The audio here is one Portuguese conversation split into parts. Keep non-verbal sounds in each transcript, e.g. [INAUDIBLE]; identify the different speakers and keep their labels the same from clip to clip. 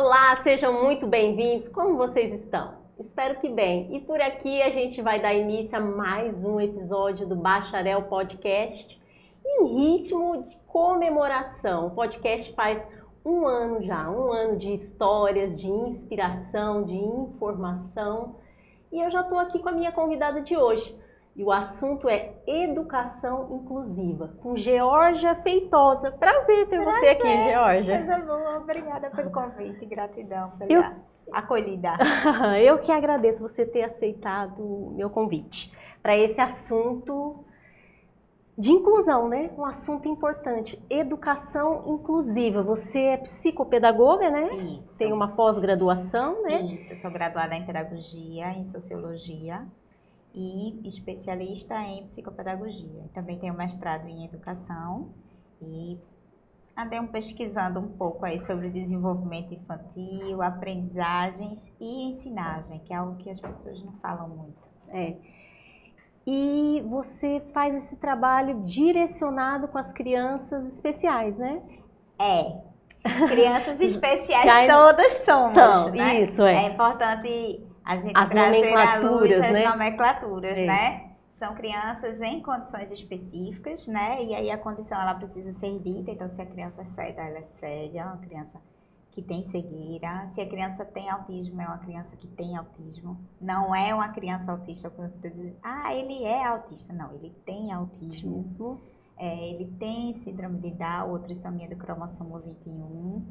Speaker 1: Olá, sejam muito bem-vindos. Como vocês estão? Espero que bem. E por aqui a gente vai dar início a mais um episódio do Bacharel Podcast em ritmo de comemoração. O podcast faz um ano já, um ano de histórias, de inspiração, de informação. E eu já estou aqui com a minha convidada de hoje. E o assunto é educação inclusiva, com Georgia Feitosa. Prazer ter Prazer. você aqui, Georgia.
Speaker 2: Coisa boa, obrigada pelo convite, gratidão pela eu... acolhida. [LAUGHS]
Speaker 1: eu que agradeço você ter aceitado o meu convite para esse assunto de inclusão, né? Um assunto importante. Educação inclusiva. Você é psicopedagoga, né?
Speaker 2: Isso.
Speaker 1: Tem uma pós-graduação, né?
Speaker 2: Isso, eu sou graduada em pedagogia, em sociologia e especialista em psicopedagogia. Também tenho mestrado em educação e andei pesquisando um pouco aí sobre desenvolvimento infantil, aprendizagens e ensinagem, que é algo que as pessoas não falam muito.
Speaker 1: É. E você faz esse trabalho direcionado com as crianças especiais, né?
Speaker 2: É. [LAUGHS] Crianças especiais todas somos,
Speaker 1: são,
Speaker 2: né?
Speaker 1: Isso, é.
Speaker 2: É importante a gente
Speaker 1: as
Speaker 2: trazer
Speaker 1: à luz
Speaker 2: as
Speaker 1: né?
Speaker 2: nomenclaturas, é. né? São crianças em condições específicas, né? E aí a condição ela precisa ser dita, então se a criança é cega, ela é cega, é uma criança que tem cegueira. Se a criança tem autismo, é uma criança que tem autismo. Não é uma criança autista quando diz, ah, ele é autista. Não, ele tem autismo. É, ele tem síndrome de Down ou trissomia do cromossomo 21.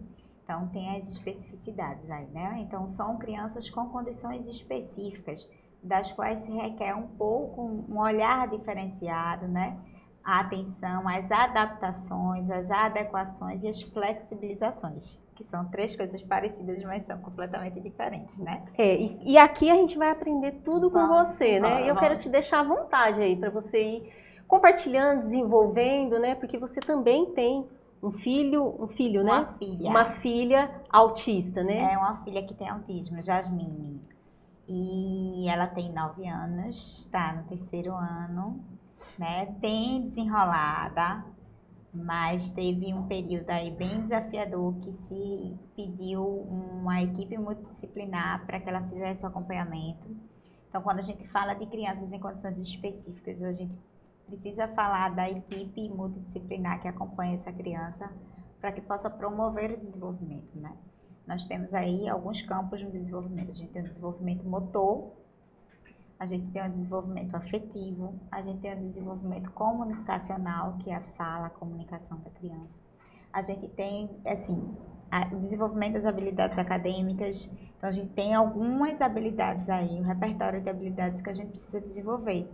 Speaker 2: Então, tem as especificidades aí, né? Então, são crianças com condições específicas, das quais se requer um pouco um olhar diferenciado, né? A atenção, as adaptações, as adequações e as flexibilizações, que são três coisas parecidas, mas são completamente diferentes, né?
Speaker 1: É, e, e aqui a gente vai aprender tudo com
Speaker 2: vamos,
Speaker 1: você, né? E eu quero te deixar à vontade aí para você ir compartilhando, desenvolvendo, né? Porque você também tem um filho, um filho,
Speaker 2: uma
Speaker 1: né?
Speaker 2: Filha.
Speaker 1: Uma filha autista, né?
Speaker 2: É uma filha que tem autismo, Jasmine. E ela tem nove anos, está no terceiro ano, né? Bem desenrolada, mas teve um período aí bem desafiador que se pediu uma equipe multidisciplinar para que ela fizesse o acompanhamento. Então, quando a gente fala de crianças em condições específicas, a gente precisa falar da equipe multidisciplinar que acompanha essa criança para que possa promover o desenvolvimento, né? Nós temos aí alguns campos no desenvolvimento. A gente tem o desenvolvimento motor, a gente tem o desenvolvimento afetivo, a gente tem o desenvolvimento comunicacional, que é a fala, a comunicação da criança. A gente tem, assim, a, o desenvolvimento das habilidades acadêmicas. Então, a gente tem algumas habilidades aí, um repertório de habilidades que a gente precisa desenvolver.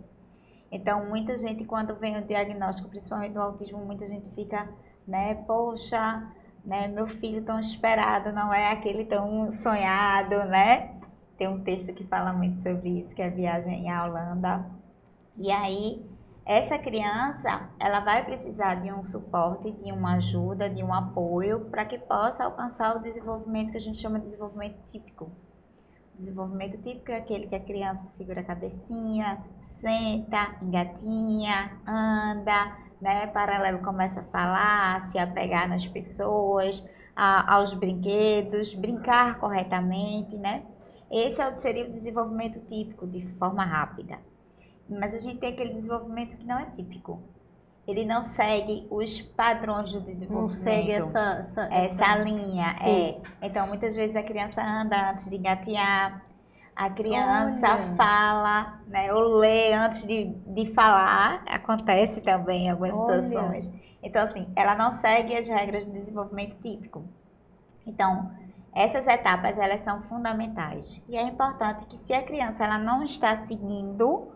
Speaker 2: Então, muita gente, quando vem o diagnóstico, principalmente do autismo, muita gente fica, né, poxa, né, meu filho tão esperado não é aquele tão sonhado, né? Tem um texto que fala muito sobre isso, que é a viagem à Holanda. E aí, essa criança, ela vai precisar de um suporte, de uma ajuda, de um apoio, para que possa alcançar o desenvolvimento que a gente chama de desenvolvimento típico. Desenvolvimento típico é aquele que a criança segura a cabecinha, senta, engatinha, anda, né? Paralelo começa a falar, se apegar nas pessoas, a, aos brinquedos, brincar corretamente, né? Esse é o, seria o desenvolvimento típico, de forma rápida. Mas a gente tem aquele desenvolvimento que não é típico. Ele não segue os padrões do desenvolvimento. Não
Speaker 1: segue essa, essa,
Speaker 2: essa, essa linha. É. Então, muitas vezes a criança anda antes de engatear, a criança Olha. fala, né, ou lê antes de, de falar, acontece também em algumas Olha. situações. Então, assim, ela não segue as regras de desenvolvimento típico. Então, essas etapas, elas são fundamentais. E é importante que se a criança ela não está seguindo,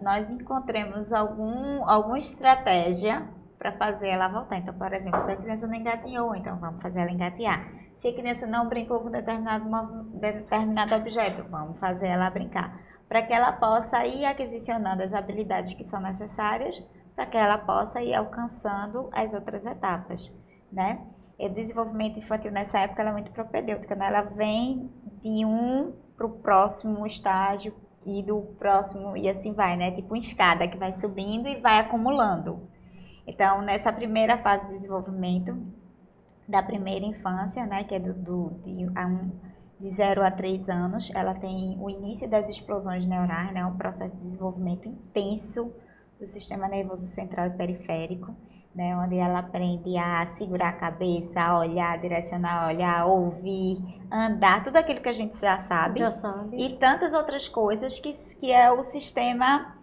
Speaker 2: nós encontremos algum, alguma estratégia para fazer ela voltar. Então, por exemplo, se a criança não engatinhou, então vamos fazer ela engatear. Se a criança não brincou com determinado, determinado objeto, vamos fazer ela brincar. Para que ela possa ir aquisicionando as habilidades que são necessárias, para que ela possa ir alcançando as outras etapas, né? O desenvolvimento infantil nessa época é muito propedêutica, né? Ela vem de um para o próximo estágio e do próximo, e assim vai, né? Tipo uma escada que vai subindo e vai acumulando. Então, nessa primeira fase de desenvolvimento, da primeira infância, né, que é do, do de, um, de 0 a 3 anos. Ela tem o início das explosões neurais, né, um processo de desenvolvimento intenso do sistema nervoso central e periférico, né, onde ela aprende a segurar a cabeça, a olhar, direcionar, a olhar, a ouvir, andar, tudo aquilo que a gente já sabe.
Speaker 1: Já sabe.
Speaker 2: E tantas outras coisas que, que é o sistema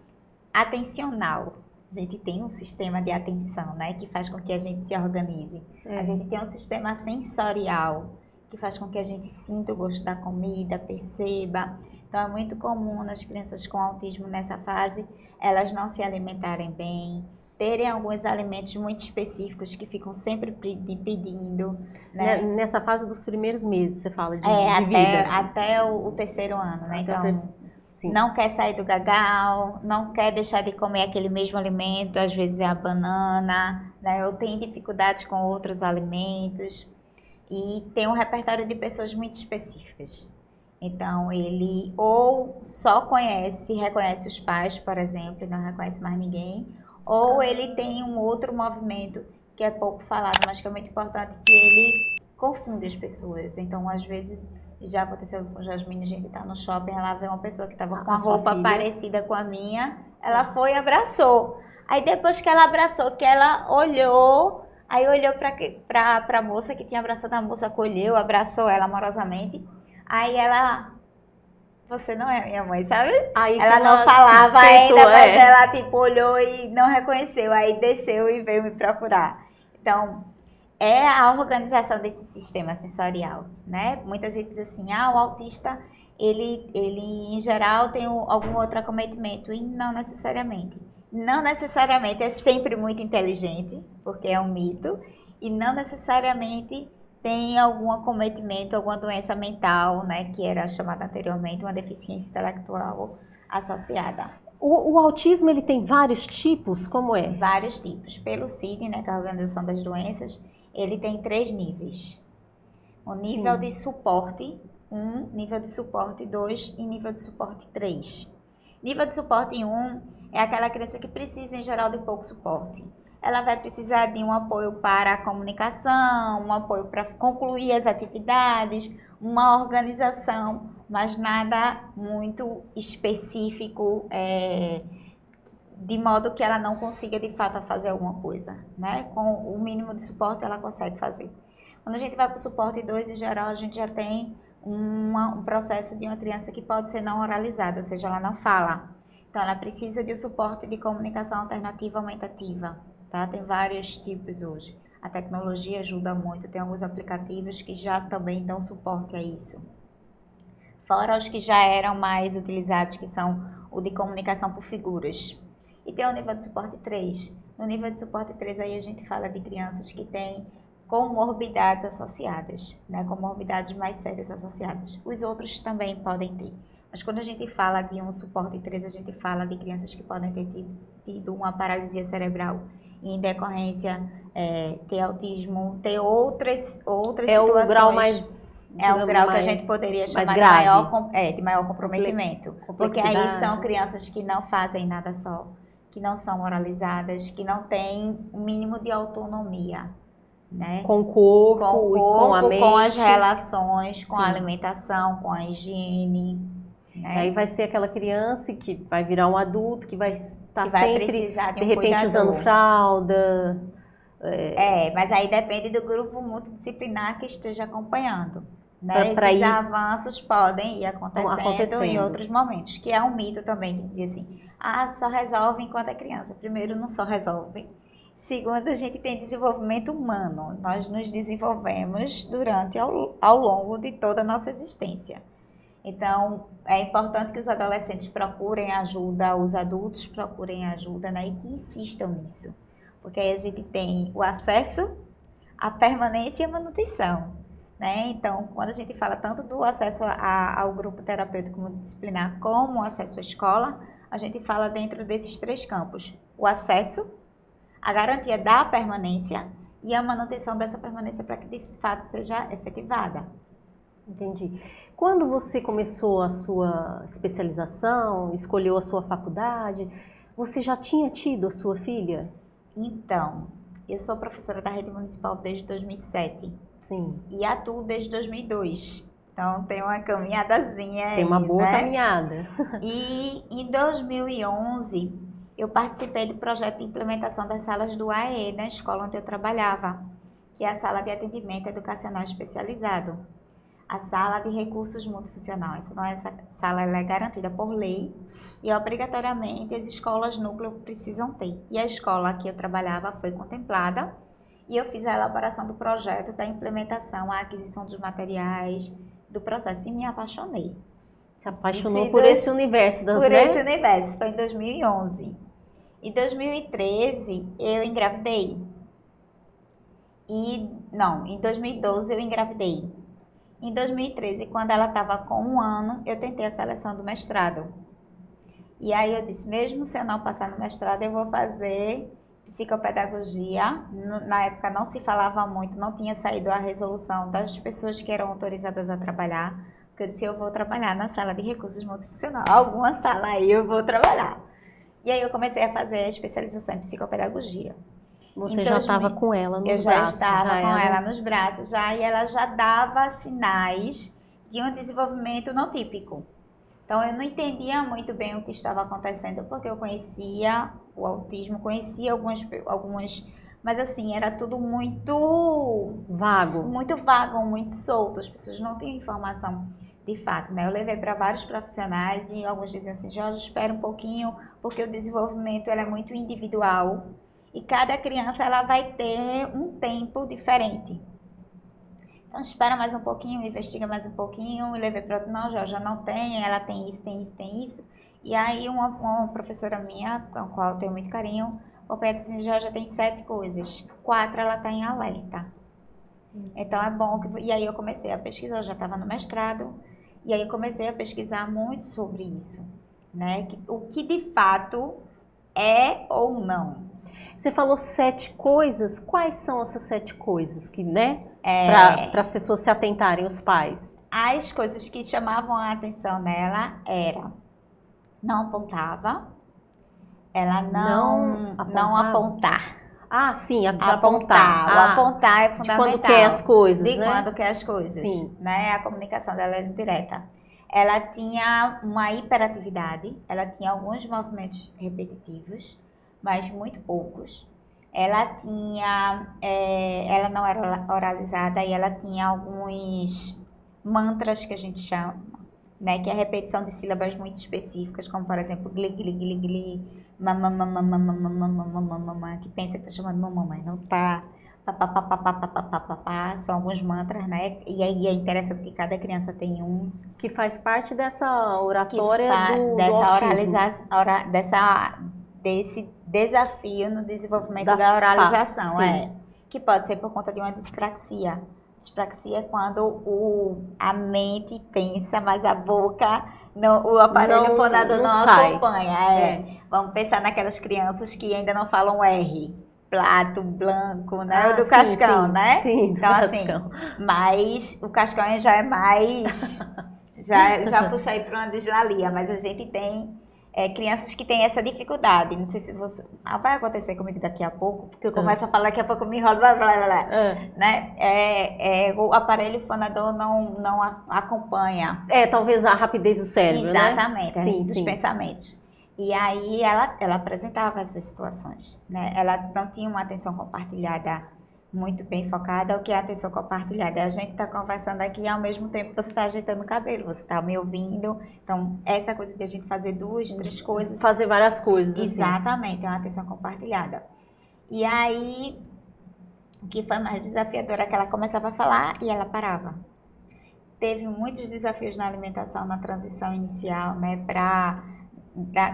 Speaker 2: atencional, a gente tem um sistema de atenção, né, que faz com que a gente se organize. É. A gente tem um sistema sensorial, que faz com que a gente sinta o gosto da comida, perceba. Então é muito comum nas crianças com autismo nessa fase elas não se alimentarem bem, terem alguns alimentos muito específicos que ficam sempre pedindo. Né?
Speaker 1: Nessa fase dos primeiros meses, você fala de,
Speaker 2: é,
Speaker 1: de
Speaker 2: até,
Speaker 1: vida.
Speaker 2: Até o, o terceiro ano, né?
Speaker 1: Até
Speaker 2: então, Sim. Não quer sair do gagal, não quer deixar de comer aquele mesmo alimento, às vezes é a banana, né? Eu tenho dificuldades com outros alimentos e tem um repertório de pessoas muito específicas. Então ele ou só conhece, reconhece os pais, por exemplo, e não reconhece mais ninguém, ou ele tem um outro movimento que é pouco falado, mas que é muito importante, que ele confunde as pessoas. Então, às vezes, já aconteceu com Jasmine, a gente tá no shopping, ela vê uma pessoa que tava com a roupa filha. parecida com a minha, ela foi e abraçou. Aí depois que ela abraçou, que ela olhou, aí olhou pra, pra, pra moça que tinha abraçado, a moça colheu, abraçou ela amorosamente. Aí ela, você não é minha mãe, sabe?
Speaker 1: Aí
Speaker 2: ela não falava ainda, é. mas ela tipo olhou e não reconheceu, aí desceu e veio me procurar. Então, é a organização desse sistema sensorial, né? Muita gente diz assim, ah, o autista, ele, ele em geral tem algum outro acometimento, e não necessariamente. Não necessariamente é sempre muito inteligente, porque é um mito, e não necessariamente tem algum acometimento, alguma doença mental, né, que era chamada anteriormente uma deficiência intelectual associada.
Speaker 1: O, o, autismo ele tem vários tipos, como é?
Speaker 2: Vários tipos. Pelo CID, né, que é a Organização das Doenças, ele tem três níveis. O nível Sim. de suporte 1, um, nível de suporte 2 e nível de suporte 3. Nível de suporte 1 um é aquela criança que precisa, em geral, de pouco suporte. Ela vai precisar de um apoio para a comunicação, um apoio para concluir as atividades, uma organização, mas nada muito específico. É, de modo que ela não consiga de fato fazer alguma coisa, né? Com o mínimo de suporte ela consegue fazer. Quando a gente vai para o suporte 2, em geral, a gente já tem uma, um processo de uma criança que pode ser não oralizada, ou seja, ela não fala. Então, ela precisa de um suporte de comunicação alternativa aumentativa, tá? Tem vários tipos hoje. A tecnologia ajuda muito, tem alguns aplicativos que já também dão suporte a isso. Fora os que já eram mais utilizados, que são o de comunicação por figuras. E tem o nível de suporte 3. No nível de suporte 3 aí a gente fala de crianças que têm comorbidades associadas, né? comorbidades mais sérias associadas. Os outros também podem ter. Mas quando a gente fala de um suporte 3, a gente fala de crianças que podem ter tido uma paralisia cerebral e em decorrência é, ter autismo, ter outras, outras
Speaker 1: é
Speaker 2: situações.
Speaker 1: É o grau mais
Speaker 2: é um grau que a gente poderia chamar de maior, é, de maior comprometimento. Porque aí são crianças que não fazem nada só que não são moralizadas, que não têm o um mínimo de autonomia. Né?
Speaker 1: Com o corpo,
Speaker 2: com, o
Speaker 1: corpo, com, a mente.
Speaker 2: com as relações, com Sim. a alimentação, com a higiene. Né?
Speaker 1: Aí vai ser aquela criança que vai virar um adulto, que vai estar que vai sempre, de, um de repente, cuidador. usando fralda.
Speaker 2: É... é... mas aí depende do grupo multidisciplinar que esteja acompanhando. Né? Pra, Esses ir... avanços podem ir acontecendo, acontecendo, em outros momentos, que é um mito também de dizer assim, ah, só resolve enquanto é criança. Primeiro, não só resolve. Segundo, a gente tem desenvolvimento humano. Nós nos desenvolvemos durante, ao, ao longo de toda a nossa existência. Então, é importante que os adolescentes procurem ajuda, os adultos procurem ajuda, né? E que insistam nisso. Porque aí a gente tem o acesso, a permanência e a manutenção. Né? Então, quando a gente fala tanto do acesso a, ao grupo terapêutico multidisciplinar como o acesso à escola, a gente fala dentro desses três campos: o acesso, a garantia da permanência e a manutenção dessa permanência para que de fato seja efetivada.
Speaker 1: Entendi. Quando você começou a sua especialização, escolheu a sua faculdade, você já tinha tido a sua filha?
Speaker 2: Então, eu sou professora da rede municipal desde 2007.
Speaker 1: Sim.
Speaker 2: E atuo desde 2002. Então tem uma caminhadazinha
Speaker 1: Tem uma
Speaker 2: aí,
Speaker 1: boa
Speaker 2: né?
Speaker 1: caminhada.
Speaker 2: E em 2011 eu participei do projeto de implementação das salas do AE na escola onde eu trabalhava, que é a sala de atendimento educacional especializado. A sala de recursos multifuncionais. Então, essa sala é garantida por lei e obrigatoriamente as escolas núcleo precisam ter. E a escola que eu trabalhava foi contemplada e eu fiz a elaboração do projeto da implementação, a aquisição dos materiais, do processo e me apaixonei
Speaker 1: Se apaixonou por
Speaker 2: dois-
Speaker 1: esse universo das
Speaker 2: por
Speaker 1: né?
Speaker 2: esse universo. Foi em 2011. Em 2013 eu engravidei. E não, em 2012 eu engravidei. Em 2013, quando ela estava com um ano, eu tentei a seleção do mestrado. E aí eu disse, mesmo se eu não passar no mestrado, eu vou fazer psicopedagogia. Na época não se falava muito, não tinha saído a resolução das pessoas que eram autorizadas a trabalhar. Porque eu disse, eu vou trabalhar na sala de recursos multifuncional. Alguma sala aí eu vou trabalhar. E aí eu comecei a fazer a especialização em psicopedagogia.
Speaker 1: Você
Speaker 2: Em
Speaker 1: já
Speaker 2: 2000,
Speaker 1: estava com ela nos
Speaker 2: eu já
Speaker 1: braços.
Speaker 2: estava
Speaker 1: já
Speaker 2: com
Speaker 1: era-
Speaker 2: ela nos braços já e ela já dava sinais de um desenvolvimento não típico. Então eu não entendia muito bem o que estava acontecendo porque eu conhecia o autismo, conhecia algumas algumas, mas assim, era tudo muito
Speaker 1: Vago.
Speaker 2: muito vago, muito solto, as pessoas não tinham informação de fato, né? Eu levei para vários profissionais e alguns diziam assim, Jorge, espera um pouquinho, porque o desenvolvimento é muito individual e cada criança ela vai ter um tempo diferente. Então espera mais um pouquinho, investiga mais um pouquinho e levei para outro, não, Jorge, não tem, ela tem isso, tem isso, tem isso. E aí uma, uma professora minha, com a qual eu tenho muito carinho, o disse assim, Jorge, tem sete coisas, quatro ela está em alerta. Então é bom que. E aí eu comecei a pesquisar, eu já estava no mestrado, e aí eu comecei a pesquisar muito sobre isso. Né? O que de fato é ou não.
Speaker 1: Você falou sete coisas. Quais são essas sete coisas que, né?
Speaker 2: É,
Speaker 1: Para as pessoas se atentarem, os pais.
Speaker 2: As coisas que chamavam a atenção nela era não apontava, ela não,
Speaker 1: Não
Speaker 2: não, apontar.
Speaker 1: Ah, sim, de
Speaker 2: Apontar.
Speaker 1: apontar.
Speaker 2: O
Speaker 1: Ah,
Speaker 2: apontar é
Speaker 1: de
Speaker 2: fundamental.
Speaker 1: quando quer as coisas,
Speaker 2: de
Speaker 1: né?
Speaker 2: quando quer as coisas,
Speaker 1: Sim.
Speaker 2: né? A comunicação dela era direta. Ela tinha uma hiperatividade, ela tinha alguns movimentos repetitivos, mas muito poucos. Ela tinha, é, ela não era oralizada e ela tinha alguns mantras que a gente chama, né? Que é a repetição de sílabas muito específicas, como por exemplo, gli, gli, gli, gli, que pensa que tá chamando mamãe, não tá. São alguns mantras, né? E aí é interessante que cada criança tem um.
Speaker 1: Que faz parte dessa oratória do,
Speaker 2: dessa oralização, ora, dessa desse desafio no desenvolvimento
Speaker 1: da,
Speaker 2: da oralização, é. Que pode ser por conta de uma dispraxia Dispraxia é quando o, a mente pensa, mas a boca, não, o aparelho
Speaker 1: Não-
Speaker 2: fonador
Speaker 1: não
Speaker 2: não, acompanha. É. Vamos pensar naquelas crianças que ainda não falam R, plato, branco, né?
Speaker 1: Ah,
Speaker 2: o do
Speaker 1: sim,
Speaker 2: cascão,
Speaker 1: sim,
Speaker 2: né?
Speaker 1: Sim, do
Speaker 2: Então, assim,
Speaker 1: cascão.
Speaker 2: Mas o Cascão já é mais. [LAUGHS] já, já puxa aí para uma dislalia, mas a gente tem é, crianças que têm essa dificuldade. Não sei se você. Ah, vai acontecer comigo daqui a pouco, porque eu começo a falar daqui a pouco eu me enrolo, blá, blá, blá, blá,
Speaker 1: Ah.
Speaker 2: né? É, é, o aparelho fonador não, não a- acompanha
Speaker 1: É, talvez a rapidez do cérebro, né?
Speaker 2: exatamente
Speaker 1: Sim,
Speaker 2: dos
Speaker 1: sim.
Speaker 2: pensamentos. E aí ela, ela apresentava essas situações, né? Ela não tinha uma atenção compartilhada muito bem focada. O que é atenção compartilhada? É a gente está conversando aqui e ao mesmo tempo você está ajeitando o cabelo, você está me ouvindo. Então, essa coisa de a gente fazer duas, três coisas.
Speaker 1: Fazer várias coisas. assim.
Speaker 2: Exatamente, é uma atenção compartilhada. E aí, o que foi mais desafiador é que ela começava a falar e ela parava. Teve muitos desafios na alimentação, na transição inicial, né, para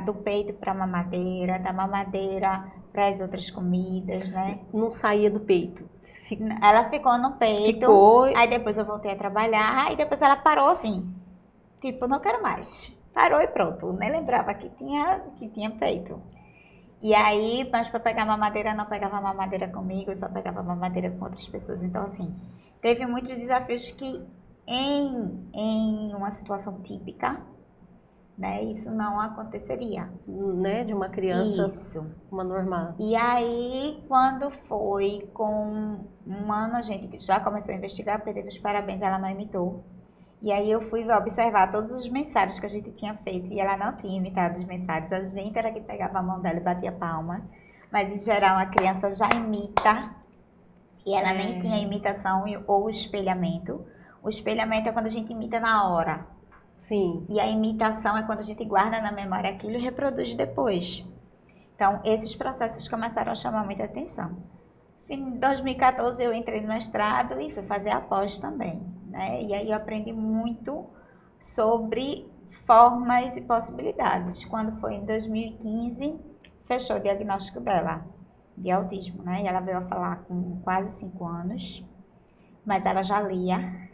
Speaker 2: do peito para a mamadeira, da mamadeira para as outras comidas, né?
Speaker 1: Não saía do peito.
Speaker 2: Ela ficou no peito.
Speaker 1: Ficou.
Speaker 2: Aí depois eu voltei a trabalhar, aí depois ela parou assim. Tipo, não quero mais. Parou e pronto. Nem lembrava que tinha, que tinha peito. E aí, mas para pegar mamadeira, não pegava mamadeira comigo, só pegava mamadeira com outras pessoas. Então, assim, teve muitos desafios que, em, em uma situação típica, né, isso não aconteceria.
Speaker 1: Né, de uma criança,
Speaker 2: Isso.
Speaker 1: uma normal.
Speaker 2: E aí, quando foi com um ano, a gente já começou a investigar, porque teve os parabéns, ela não imitou. E aí eu fui observar todos os mensagens que a gente tinha feito e ela não tinha imitado os mensagens. A gente era que pegava a mão dela e batia palma. Mas em geral a criança já imita e ela
Speaker 1: É.
Speaker 2: nem tinha imitação ou espelhamento. O espelhamento é quando a gente imita na hora.
Speaker 1: Sim.
Speaker 2: E a imitação é quando a gente guarda na memória aquilo e reproduz depois. Então, esses processos começaram a chamar muita atenção. Em 2014, eu entrei no mestrado e fui fazer a pós também. Né? E aí eu aprendi muito sobre formas e possibilidades. Quando foi em 2015, fechou o diagnóstico dela de autismo. Né? E ela veio a falar com quase cinco anos, mas ela já lia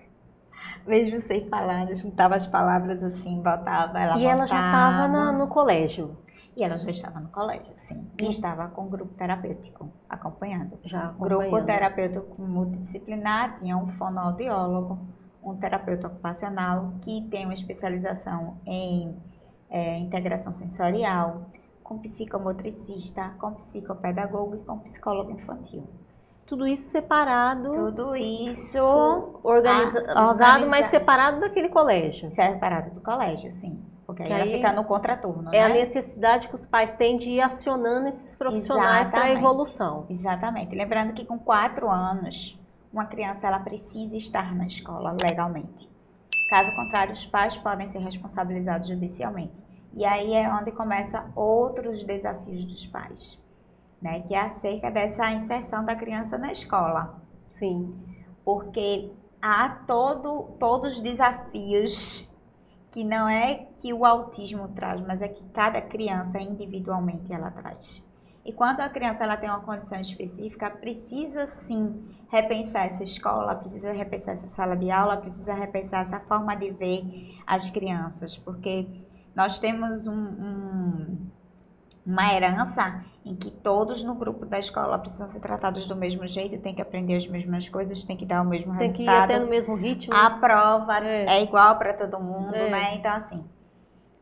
Speaker 2: mesmo sem falar, juntava as palavras assim, botava, ela
Speaker 1: e ela já estava no colégio.
Speaker 2: E ela já estava no colégio, sim. E
Speaker 1: Hum.
Speaker 2: estava com o grupo terapêutico, acompanhando.
Speaker 1: Já
Speaker 2: O grupo
Speaker 1: acompanhando.
Speaker 2: terapêutico multidisciplinar tinha um fonoaudiólogo, um terapeuta ocupacional que tem uma especialização em eh, integração sensorial, com psicomotricista, com psicopedagogo e com psicólogo infantil.
Speaker 1: Tudo isso separado,
Speaker 2: Tudo isso
Speaker 1: organiza-
Speaker 2: Ah,
Speaker 1: organizado, mas separado daquele colégio.
Speaker 2: separado do colégio, sim. Porque aí
Speaker 1: Que
Speaker 2: ela
Speaker 1: aí
Speaker 2: fica no contraturno,
Speaker 1: É a
Speaker 2: né?
Speaker 1: necessidade que os pais têm de ir acionando esses profissionais para a evolução.
Speaker 2: Exatamente. Lembrando que com quatro anos, uma criança ela precisa estar na escola legalmente. Caso contrário, os pais podem ser responsabilizados judicialmente. E aí é onde começam outros desafios dos pais, né? Que é acerca dessa inserção da criança na escola.
Speaker 1: Sim.
Speaker 2: Porque há todo, todos os desafios que não é que o autismo traz, mas é que cada criança individualmente ela traz. E quando a criança ela tem uma condição específica, precisa sim repensar essa escola, precisa repensar essa sala de aula, precisa repensar essa forma de ver as crianças, porque nós temos um- um- uma herança em que todos no grupo da escola precisam ser tratados do mesmo jeito, tem que aprender as mesmas coisas, tem que dar o mesmo
Speaker 1: Tem que ir
Speaker 2: resultado.
Speaker 1: até no mesmo ritmo.
Speaker 2: A prova
Speaker 1: É.
Speaker 2: é, igual para todo mundo,
Speaker 1: É.
Speaker 2: né? Então, assim,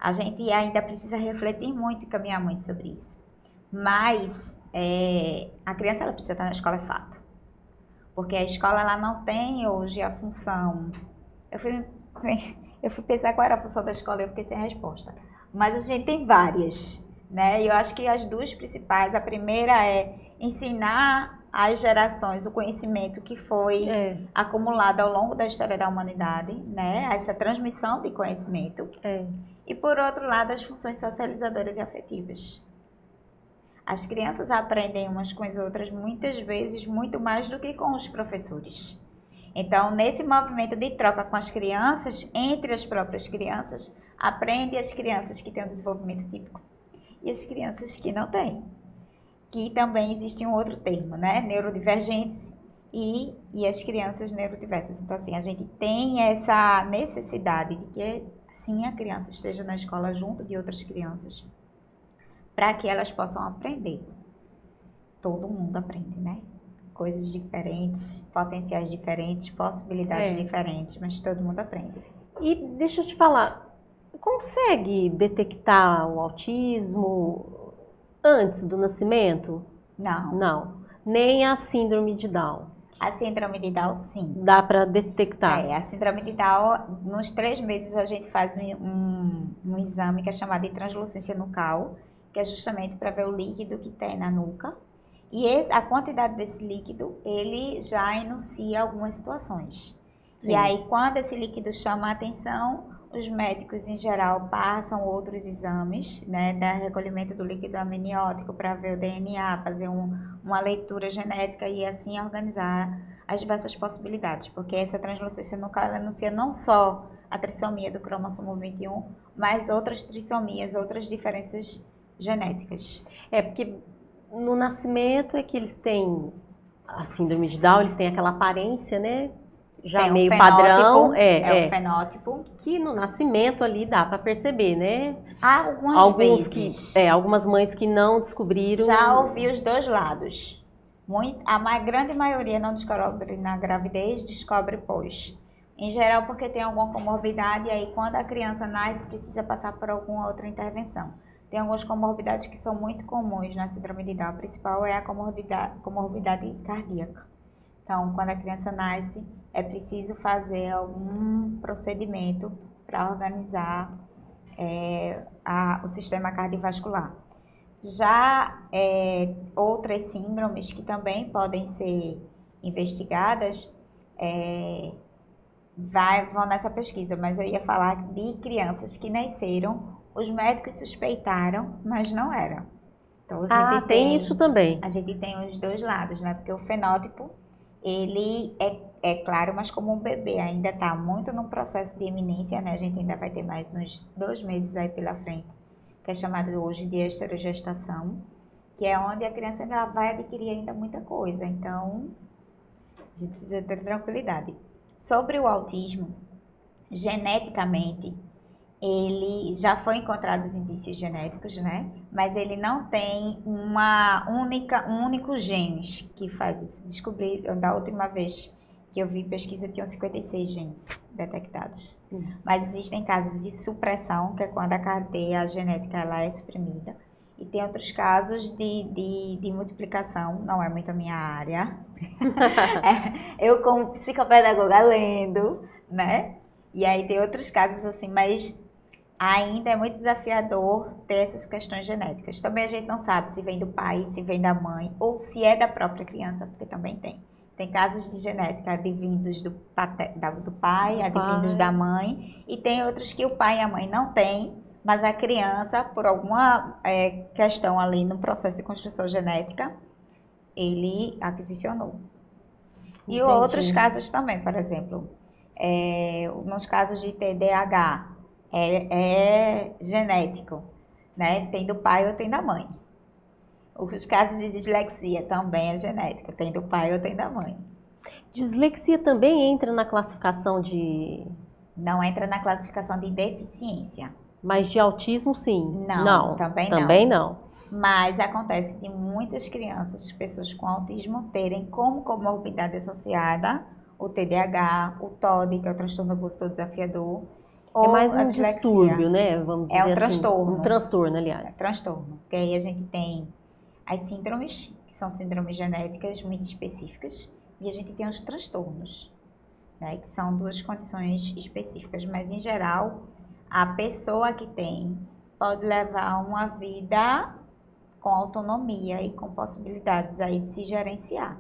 Speaker 2: a gente ainda precisa refletir muito e caminhar muito sobre isso. Mas é, a criança ela precisa estar na escola, é fato. Porque a escola ela não tem hoje a função. Eu fui, [LAUGHS] eu fui pensar qual era a função da escola e eu fiquei sem resposta. Mas a gente tem várias, né? E eu acho que as duas principais, a primeira é ensinar às gerações o conhecimento que foi
Speaker 1: É,
Speaker 2: acumulado ao longo da história da humanidade, né? Essa transmissão de conhecimento.
Speaker 1: é.
Speaker 2: E por outro lado, as funções socializadoras e afetivas. As crianças aprendem umas com as outras muitas vezes muito mais do que com os professores. Então, nesse movimento de troca com as crianças, entre as próprias crianças, aprende as crianças que têm um desenvolvimento típico e as crianças que não têm. Que também existe um outro termo, né? Neurodivergentes e, e as crianças neurodiversas. Então, assim, a gente tem essa necessidade de que, sim, a criança esteja na escola junto de outras crianças para que elas possam aprender. Todo mundo aprende, né? Coisas diferentes, potenciais diferentes, possibilidades
Speaker 1: É.
Speaker 2: diferentes, mas todo mundo aprende.
Speaker 1: E deixa eu te falar, consegue detectar o autismo antes do nascimento?
Speaker 2: Não.
Speaker 1: Não. Nem a síndrome de Down.
Speaker 2: A síndrome de Down, sim.
Speaker 1: Dá para detectar.
Speaker 2: É, a síndrome de Down, nos três meses a gente faz um, um, um exame que é chamado de translucência nucal, que é justamente para ver o líquido que tem na nuca. E esse- a quantidade desse líquido, ele já enuncia algumas situações.
Speaker 1: Sim.
Speaker 2: E aí, quando esse líquido chama a atenção, os médicos, em geral, passam outros exames, né, da recolhimento do líquido amniótico para ver o DNA, fazer um- uma leitura genética e assim organizar as diversas possibilidades, porque essa translucência nucal ela anuncia não só a trissomia do cromossomo 21, mas outras trissomias, outras diferenças genéticas.
Speaker 1: É porque no nascimento é que eles têm a síndrome de Down, eles têm aquela aparência, né? Já
Speaker 2: Tem
Speaker 1: meio padrão, é,
Speaker 2: é,
Speaker 1: é,
Speaker 2: o fenótipo.
Speaker 1: que no nascimento ali dá para perceber, né?
Speaker 2: Há algumas
Speaker 1: Alguns
Speaker 2: vezes.
Speaker 1: que, é, algumas mães que não descobriram.
Speaker 2: Já ouvi os dois lados. Muito, a grande maioria não descobre na gravidez, descobre pós. Em geral, porque tem alguma comorbidade e aí quando a criança nasce precisa passar por alguma outra intervenção. Tem algumas comorbidades que são muito comuns na síndrome de Down. A principal é a comorbidade, comorbidade cardíaca. Então, quando a criança nasce, é preciso fazer algum procedimento para organizar é, a, o sistema cardiovascular. Já é, outras síndromes que também podem ser investigadas é, vai, vão nessa pesquisa, mas eu ia falar de crianças que nasceram, os médicos suspeitaram, mas não eram.
Speaker 1: Então, ah, tem, tem, isso também.
Speaker 2: A gente tem os dois lados, né? Porque o fenótipo, ele é, é claro, mas como um bebê ainda está muito no processo de eminência, né? A gente ainda vai ter mais uns dois meses aí pela frente, que é chamado hoje de esterogestação, que é onde a criança ainda vai adquirir ainda muita coisa. Então, a gente precisa ter tranquilidade. Sobre o autismo, geneticamente, ele já foi encontrado os indícios genéticos, né? Mas ele não tem uma única, um único genes que faz isso. Descobri, da última vez que eu vi pesquisa, tinham 56 genes detectados. Uhum. Mas existem casos de supressão, que é quando a cadeia genética ela é suprimida. E tem outros casos de, de, de multiplicação, não é muito a minha área. [LAUGHS] é, eu, como psicopedagoga, lendo, né? E aí tem outros casos assim, mas ainda é muito desafiador ter essas questões genéticas. Também a gente não sabe se vem do pai, se vem da mãe, ou se é da própria criança, porque também tem. Tem casos de genética advindos do, do pai, advindos pai. da mãe, e tem outros que o pai e a mãe não têm, mas a criança, por alguma é, questão ali no processo de construção genética, ele aquisicionou. E outros casos também, por exemplo, é, nos casos de TDAH, é, é, genético, né? Tem do pai ou tem da mãe. Os casos de dislexia também é genético, tem do pai ou tem da mãe.
Speaker 1: Dislexia também entra na classificação de.
Speaker 2: Não entra na classificação de deficiência.
Speaker 1: Mas de autismo, sim.
Speaker 2: Não, não também,
Speaker 1: também não. não.
Speaker 2: Mas acontece de muitas crianças, pessoas com autismo, terem como comorbidade associada o TDAH, o TOD, que é o transtorno obsessivo desafiador.
Speaker 1: É mais um distúrbio, né? Vamos dizer
Speaker 2: é um
Speaker 1: assim.
Speaker 2: transtorno.
Speaker 1: Um transtorno, aliás.
Speaker 2: É transtorno. Porque aí a gente tem as síndromes, que são síndromes genéticas muito específicas, e a gente tem os transtornos, né? Que são duas condições específicas. Mas, em geral, a pessoa que tem pode levar uma vida com autonomia e com possibilidades aí de se gerenciar,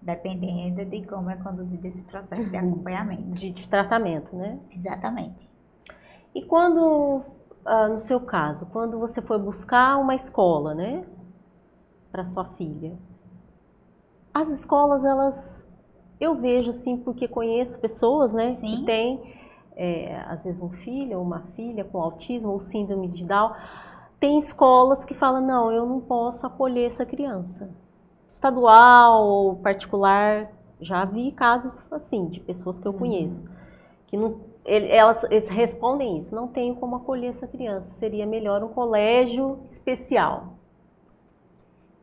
Speaker 2: dependendo de como é conduzido esse processo de uhum. acompanhamento.
Speaker 1: De, de tratamento, né?
Speaker 2: Exatamente.
Speaker 1: E quando, ah, no seu caso, quando você foi buscar uma escola, né, para sua filha, as escolas, elas, eu vejo assim, porque conheço pessoas, né, Sim. que têm é, às vezes um filho ou uma filha com autismo ou síndrome de Down, tem escolas que falam, não, eu não posso acolher essa criança. Estadual ou particular, já vi casos assim, de pessoas que eu uhum. conheço, que não, elas, eles respondem isso, não tenho como acolher essa criança, seria melhor um colégio especial.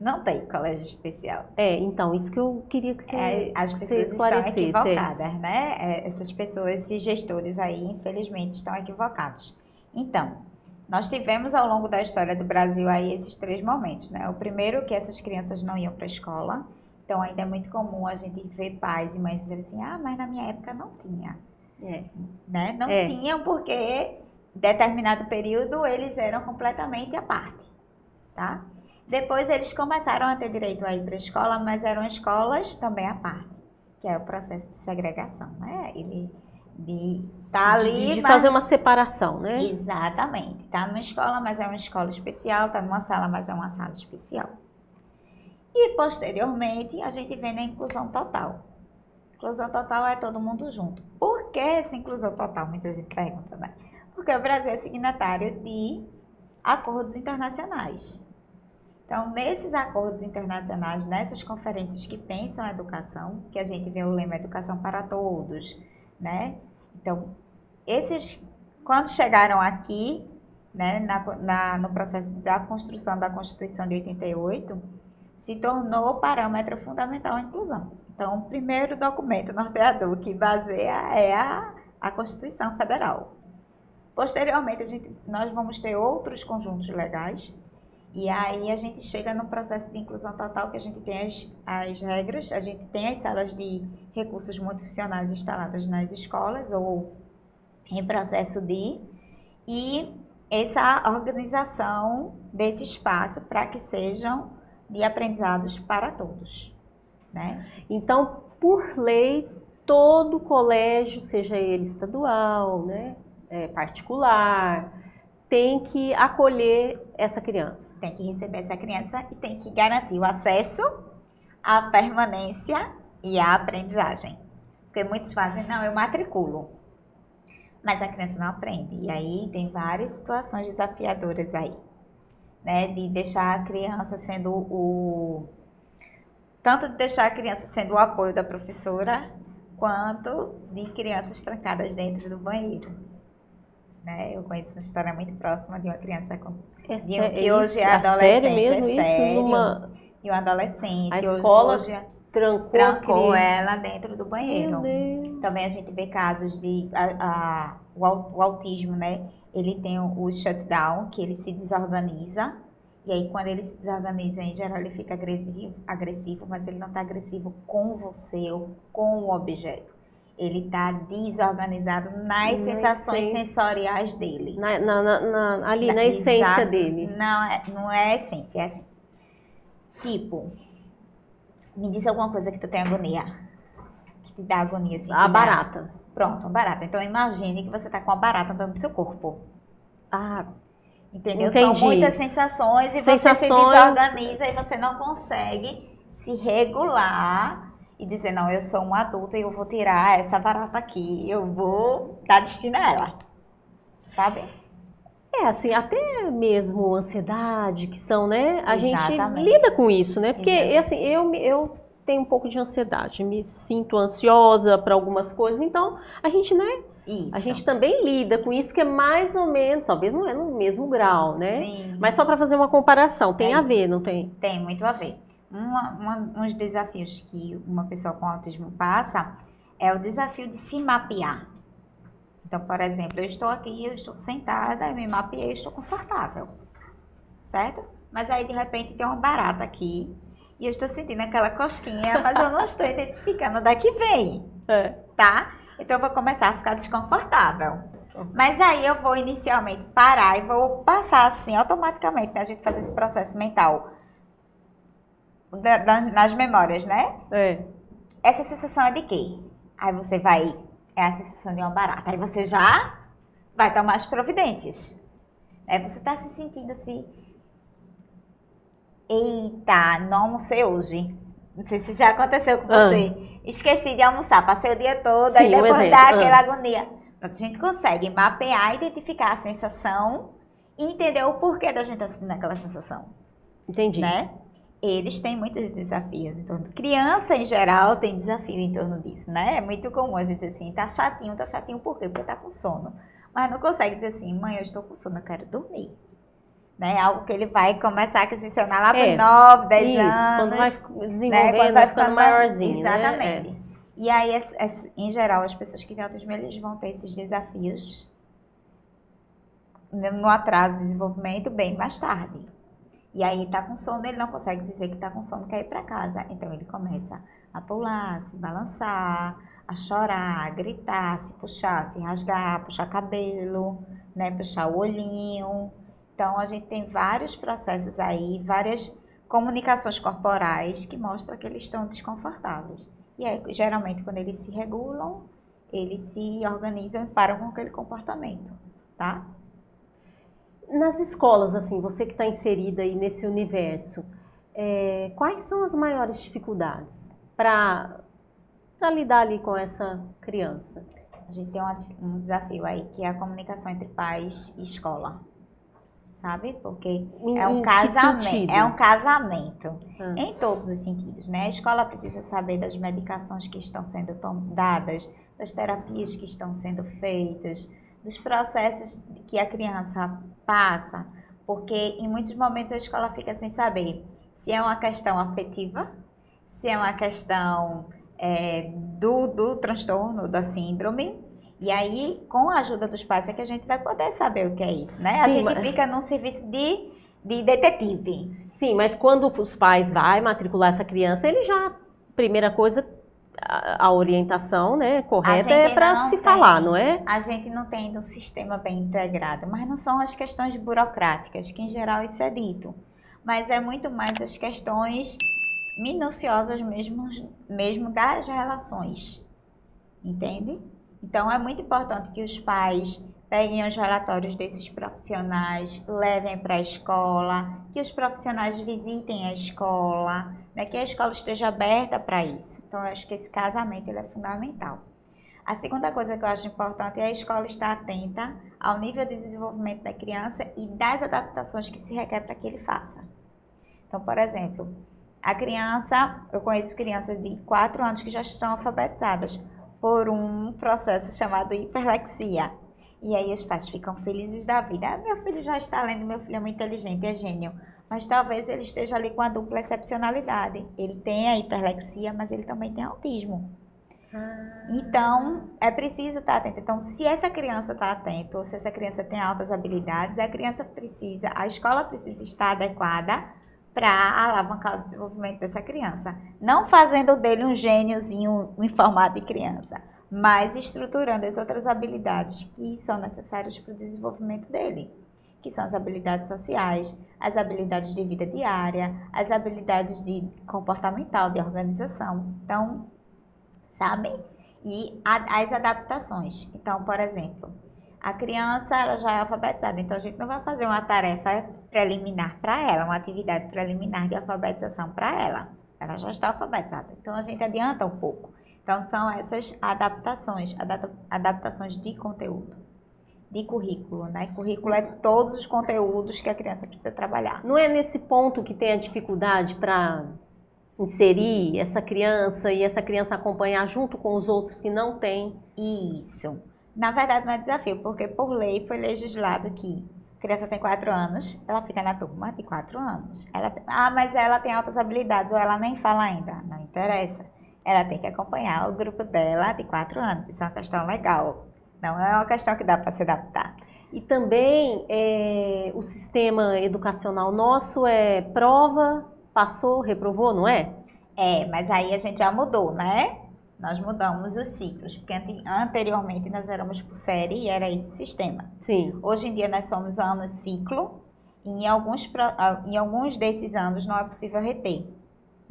Speaker 2: Não tem colégio especial.
Speaker 1: É, então, isso que eu queria que você
Speaker 2: é, As pessoas estão é. equivocadas, né? É, essas pessoas, esses gestores aí, infelizmente, estão equivocados. Então, nós tivemos ao longo da história do Brasil aí esses três momentos, né? O primeiro, que essas crianças não iam para a escola. Então, ainda é muito comum a gente ver pais e mães dizerem assim, ah, mas na minha época não tinha. É. Né? Não é. tinham porque, determinado período, eles eram completamente à parte, tá? Depois eles começaram a ter direito a ir para a escola, mas eram escolas também à parte, que é o processo de segregação, né? Ele de tá ali,
Speaker 1: de, de mas... fazer uma separação, né?
Speaker 2: Exatamente. Tá numa escola, mas é uma escola especial, tá numa sala, mas é uma sala especial. E posteriormente a gente vem na inclusão total. Inclusão total é todo mundo junto. Por que essa inclusão total? Muita gente pergunta, né? Porque o Brasil é signatário de acordos internacionais. Então, nesses acordos internacionais, nessas conferências que pensam a educação, que a gente vê o lema Educação para Todos, né? Então, esses, quando chegaram aqui, né, na, na, no processo da construção da Constituição de 88, se tornou parâmetro fundamental a inclusão. Então, o primeiro documento norteador que baseia é a, a Constituição Federal. Posteriormente, a gente, nós vamos ter outros conjuntos legais e aí a gente chega no processo de inclusão total que a gente tem as, as regras, a gente tem as salas de recursos multifuncionais instaladas nas escolas ou em processo de e essa organização desse espaço para que sejam de aprendizados para todos. Né?
Speaker 1: Então, por lei, todo colégio, seja ele estadual, né, é, particular, tem que acolher essa criança.
Speaker 2: Tem que receber essa criança e tem que garantir o acesso, a permanência e a aprendizagem. Porque muitos fazem, não, eu matriculo. Mas a criança não aprende. E aí tem várias situações desafiadoras aí. Né? De deixar a criança sendo o tanto de deixar a criança sendo o apoio da professora, quanto de crianças trancadas dentro do banheiro. Né? Eu conheço uma história muito próxima de uma criança com,
Speaker 1: É
Speaker 2: de,
Speaker 1: sé-
Speaker 2: que
Speaker 1: é
Speaker 2: hoje
Speaker 1: isso?
Speaker 2: é adolescente.
Speaker 1: sério mesmo
Speaker 2: é
Speaker 1: isso?
Speaker 2: sério,
Speaker 1: Numa...
Speaker 2: E um adolescente.
Speaker 1: A
Speaker 2: hoje-
Speaker 1: escola
Speaker 2: hoje
Speaker 1: Trancou, a
Speaker 2: trancou
Speaker 1: criança.
Speaker 2: ela dentro do banheiro. Também a gente vê casos de a- a- o, o autismo, né? Ele tem o, o shutdown, que ele se desorganiza. E aí, quando ele se desorganiza, em geral, ele fica agressivo, agressivo mas ele não está agressivo com você ou com o objeto. Ele está desorganizado nas
Speaker 1: Na
Speaker 2: sensações
Speaker 1: essência.
Speaker 2: sensoriais dele.
Speaker 1: Na- na- na- ali na, essência
Speaker 2: exato.
Speaker 1: dele.
Speaker 2: Não é, não é essência, é assim. Tipo, me diz alguma coisa que tu tem agonia. Que te dá agonia, assim.
Speaker 1: A
Speaker 2: dá-
Speaker 1: barata.
Speaker 2: Pronto, uma barata. Então imagine que você tá com uma barata andando no seu corpo.
Speaker 1: Ah,
Speaker 2: Entendeu?
Speaker 1: Entendi.
Speaker 2: São muitas sensações e você se
Speaker 1: Sensações-
Speaker 2: desorganiza e você não consegue se regular e dizer, não, eu sou um adulto e eu vou tirar essa barata aqui, eu vou dar destino a ela. Sabe?
Speaker 1: é assim, até mesmo ansiedade, que são, né? A gente
Speaker 2: Exatamente.
Speaker 1: lida com isso, né? Porque,
Speaker 2: Exatamente.
Speaker 1: assim, eu, eu tenho um pouco de ansiedade, me sinto ansiosa para algumas coisas, então a gente, né?
Speaker 2: Isso.
Speaker 1: A gente também lida com isso, que é mais ou menos, talvez não é no mesmo grau, né?
Speaker 2: Sim.
Speaker 1: Mas só para fazer uma comparação, tem
Speaker 2: É
Speaker 1: a ver,
Speaker 2: isso.
Speaker 1: não tem?
Speaker 2: Tem muito a ver. Uma, uma, uns desafios que uma pessoa com autismo passa é o desafio de se mapear. Então, por exemplo, eu estou aqui, eu estou sentada, eu me mapeei, eu estou confortável. Certo? Mas aí, de repente, tem uma barata aqui e eu estou sentindo aquela cosquinha, mas eu não estou [LAUGHS] identificando onde é que vem,
Speaker 1: É.
Speaker 2: tá? Então, eu vou começar a ficar desconfortável. Mas aí eu vou inicialmente parar e vou passar assim automaticamente, né? A gente fazer esse processo mental da- da- nas memórias, né?
Speaker 1: É.
Speaker 2: Essa sensação é de quê? Aí você vai, é a sensação de uma barata. Aí você já vai tomar as providências. Aí você tá se sentindo assim, eita, não almocei hoje. Não sei se já aconteceu com
Speaker 1: Ah.
Speaker 2: você. Esqueci de almoçar, passei o dia todo,
Speaker 1: Sim,
Speaker 2: aí depois
Speaker 1: exemplo.
Speaker 2: dá
Speaker 1: Ah.
Speaker 2: aquela agonia. A gente consegue mapear, identificar a sensação e entender o porquê da gente estar sentindo aquela sensação
Speaker 1: Entendi.
Speaker 2: né? Eles têm muitos desafios em torno. Criança em geral tem desafio em torno disso, né? É muito comum a gente dizer assim, tá chatinho, tá chatinho por quê? Porque tá com sono. Mas não consegue dizer assim, mãe, eu estou com sono, eu quero dormir. Né? Algo que ele vai começar a se ensinar lá
Speaker 1: É,
Speaker 2: para 9, 10
Speaker 1: Isso,
Speaker 2: anos.
Speaker 1: quando vai
Speaker 2: né?
Speaker 1: desenvolvendo,
Speaker 2: Quando
Speaker 1: vai ficando maiorzinho, né?
Speaker 2: Exatamente. E aí, es- es- em geral, as pessoas que têm autismo, eles vão ter esses desafios no atraso de desenvolvimento bem mais tarde. E aí tá com sono, ele não consegue dizer que tá com sono, quer ir para casa. Então ele começa a pular, se balançar, a chorar, a gritar, se puxar, se rasgar, puxar cabelo, né, puxar o olhinho. Então a gente tem vários processos aí, várias comunicações corporais que mostram que eles estão desconfortáveis. E aí, geralmente, quando eles se regulam, eles se organizam e param com aquele comportamento, tá?
Speaker 1: Nas escolas, assim, você que está inserida aí nesse universo, é, quais são as maiores dificuldades para lidar ali com essa criança?
Speaker 2: A gente tem uma- um desafio aí que é a comunicação entre pais e escola. Sabe? Porque
Speaker 1: Em-
Speaker 2: é
Speaker 1: em
Speaker 2: um casamento. É um casamento. Em todos os sentidos, né? A escola precisa saber das medicações que estão sendo dadas, das terapias que estão sendo feitas, dos processos que a criança passa, porque em muitos momentos a escola fica sem saber se é uma questão afetiva, se é uma questão é, do, do transtorno, da síndrome. E aí, com a ajuda dos pais, é que a gente vai poder saber o que é isso, né? A
Speaker 1: Sim,
Speaker 2: gente
Speaker 1: mas-
Speaker 2: fica num serviço de, de detetive.
Speaker 1: Sim, mas quando os pais vai matricular essa criança, ele já, primeira coisa, a, a orientação, né, correta é para se
Speaker 2: tem.
Speaker 1: falar, não é?
Speaker 2: A gente não tem um sistema bem integrado, mas não são as questões burocráticas, que em geral isso é dito. Mas é muito mais as questões minuciosas mesmo, mesmo das relações. Entende? Então é muito importante que os pais peguem os relatórios desses profissionais, levem para a escola, que os profissionais visitem a escola, né, que a escola esteja aberta para isso. Então eu acho que esse casamento ele é fundamental. A segunda coisa que eu acho importante é a escola estar atenta ao nível de desenvolvimento da criança e das adaptações que se requer para que ele faça. Então, por exemplo, a criança, eu conheço crianças de 4 anos que já estão alfabetizadas por um processo chamado hiperlexia. E aí os pais ficam felizes da vida. Ah, meu filho já está lendo, meu filho é muito inteligente, é gênio. Mas talvez ele esteja ali com a dupla excepcionalidade. Ele tem a hiperlexia, mas ele também tem autismo. Então, é preciso estar atento. Então, se essa criança está atenta, ou se essa criança tem altas habilidades, a criança precisa, a escola precisa estar adequada para alavancar o desenvolvimento dessa criança. Não fazendo dele um gêniozinho em formato de criança, mas estruturando as outras habilidades que são necessárias para o desenvolvimento dele. Que são as habilidades sociais, as habilidades de vida diária, as habilidades de comportamental, de organização. Então, sabem? E a- as adaptações. Então, por exemplo, a criança ela já é alfabetizada, então a gente não vai fazer uma tarefa preliminar para ela, uma atividade preliminar de alfabetização para ela. Ela já está alfabetizada. Então a gente adianta um pouco. Então são essas adaptações, adap- adaptações de conteúdo, de currículo, né? Currículo é todos os conteúdos que a criança precisa trabalhar.
Speaker 1: Não é nesse ponto que tem a dificuldade para inserir essa criança e essa criança acompanhar junto com os outros que não têm?
Speaker 2: Isso. Na verdade, não é desafio, porque por lei foi legislado que a criança tem 4 anos, ela fica na turma de 4 anos. Ela, ah, mas ela tem altas habilidades, ou ela nem fala ainda. Não interessa. Ela tem que acompanhar o grupo dela de 4 anos. Isso é uma questão legal. Não é uma questão que dá para se adaptar.
Speaker 1: E também é, o sistema educacional nosso é prova, passou, reprovou, não é?
Speaker 2: É, mas aí a gente já mudou, né? Nós mudamos os ciclos, porque ante- anteriormente nós éramos por série e era esse sistema.
Speaker 1: Sim.
Speaker 2: Hoje em dia nós somos ano ciclo e em alguns, em alguns desses anos não é possível reter.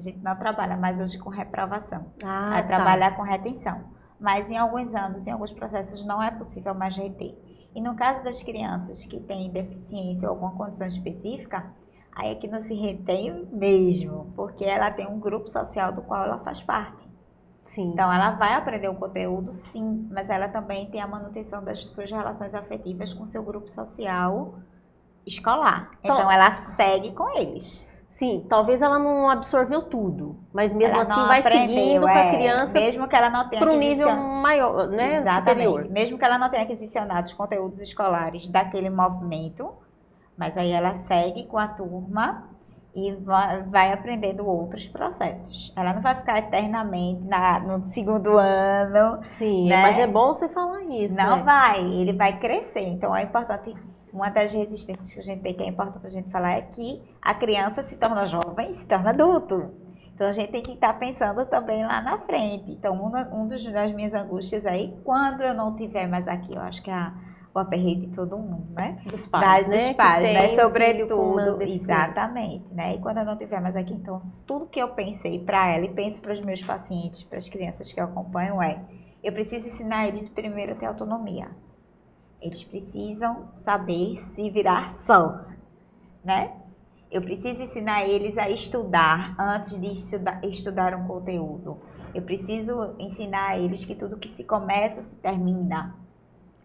Speaker 2: A gente não trabalha mais hoje com reprovação,
Speaker 1: Ah,
Speaker 2: vai
Speaker 1: tá.
Speaker 2: trabalhar com retenção. Mas em alguns anos, em alguns processos, não é possível mais reter. E no caso das crianças que têm deficiência ou alguma condição específica, aí é que não se retém mesmo, porque ela tem um grupo social do qual ela faz parte.
Speaker 1: Sim.
Speaker 2: Então, ela vai aprender o conteúdo, sim, mas ela também tem a manutenção das suas relações afetivas com seu grupo social escolar.
Speaker 1: Então-
Speaker 2: Então, ela segue com eles.
Speaker 1: Sim, talvez ela não absorveu tudo, mas mesmo
Speaker 2: ela
Speaker 1: assim vai
Speaker 2: aprendeu,
Speaker 1: seguindo com a
Speaker 2: é,
Speaker 1: criança
Speaker 2: mesmo que ela não tenha
Speaker 1: para um nível maior, né,
Speaker 2: Exatamente.
Speaker 1: superior.
Speaker 2: Mesmo que ela não tenha aquisicionado os conteúdos escolares daquele movimento, mas aí ela segue com a turma e vai, vai aprendendo outros processos. Ela não vai ficar eternamente na- no segundo ano
Speaker 1: Sim,
Speaker 2: Né?
Speaker 1: mas é bom você falar isso.
Speaker 2: Não
Speaker 1: né?
Speaker 2: vai, ele vai crescer. Então é importante, uma das resistências que a gente tem, que é importante a gente falar, é que a criança se torna jovem, se torna adulto. Então a gente tem que estar pensando também lá na frente. Então, uma um dos, das minhas angústias aí, quando eu não tiver mais aqui, eu acho que é a, o aperreio de todo mundo, né?
Speaker 1: Dos
Speaker 2: Das-
Speaker 1: pais, né?
Speaker 2: dos pais, né? Sobretudo, exatamente, né? E quando eu não estiver mais aqui, então tudo que eu pensei para ela e penso para os meus pacientes, para as crianças que eu acompanho é, eu preciso ensinar eles primeiro a ter autonomia. Eles precisam saber se virar só, né? Eu preciso ensinar eles a estudar antes de estudar, estudar um conteúdo. Eu preciso ensinar a eles que tudo que se começa se termina.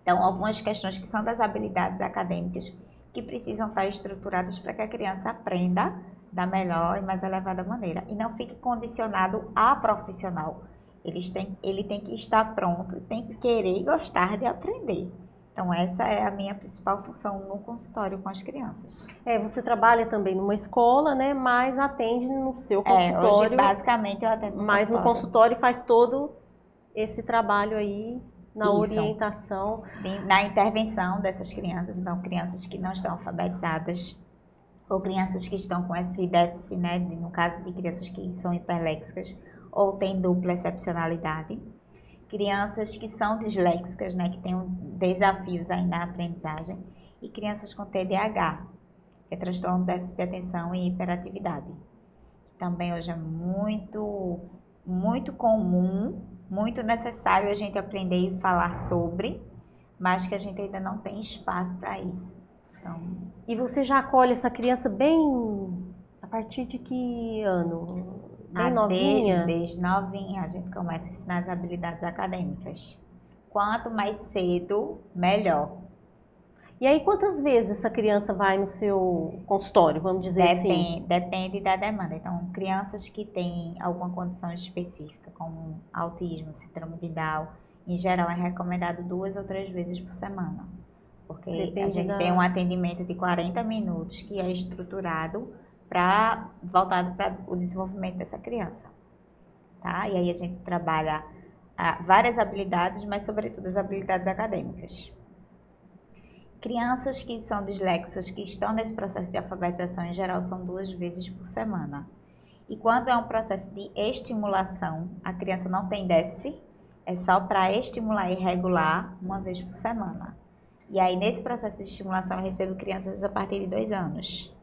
Speaker 2: Então, algumas questões que são das habilidades acadêmicas que precisam estar estruturadas para que a criança aprenda da melhor e mais elevada maneira e não fique condicionado a profissional. Eles têm, ele tem que estar pronto, tem que querer e gostar de aprender. Então, essa é a minha principal função no consultório com as crianças.
Speaker 1: É, você trabalha também numa escola, né? Mas atende no seu consultório.
Speaker 2: É, hoje, basicamente, eu atendo no
Speaker 1: Mas no consultório faz todo esse trabalho aí na Isso. orientação.
Speaker 2: Na intervenção dessas crianças. Então, crianças que não estão alfabetizadas ou crianças que estão com esse déficit, né? No caso de crianças que são hiperléxicas ou têm dupla excepcionalidade crianças que são disléxicas, né, que têm desafios aí na aprendizagem, e crianças com TDAH, que é transtorno de déficit de atenção e hiperatividade. Também hoje é muito, muito comum, muito necessário a gente aprender e falar sobre, mas que a gente ainda não tem espaço para isso. Então...
Speaker 1: E você já acolhe essa criança bem a partir de que ano? Bem a novinha?
Speaker 2: Desde, desde novinha a gente começa a ensinar as habilidades acadêmicas. Quanto mais cedo, melhor.
Speaker 1: E aí, quantas vezes essa criança vai no seu consultório, vamos dizer
Speaker 2: depende,
Speaker 1: assim?
Speaker 2: Depende da demanda. Então, crianças que têm alguma condição específica, como autismo, síndrome de Down, em geral é recomendado duas ou três vezes por semana. Porque depende a gente da... tem um atendimento de 40 minutos que é estruturado para voltado para o desenvolvimento dessa criança, tá? E aí a gente trabalha ah, várias habilidades, mas sobretudo as habilidades acadêmicas. Crianças que são dislexas, que estão nesse processo de alfabetização, em geral, são duas vezes por semana. E quando é um processo de estimulação, a criança não tem déficit, é só para estimular e regular uma vez por semana. E aí, nesse processo de estimulação, eu recebo crianças a partir de dois anos.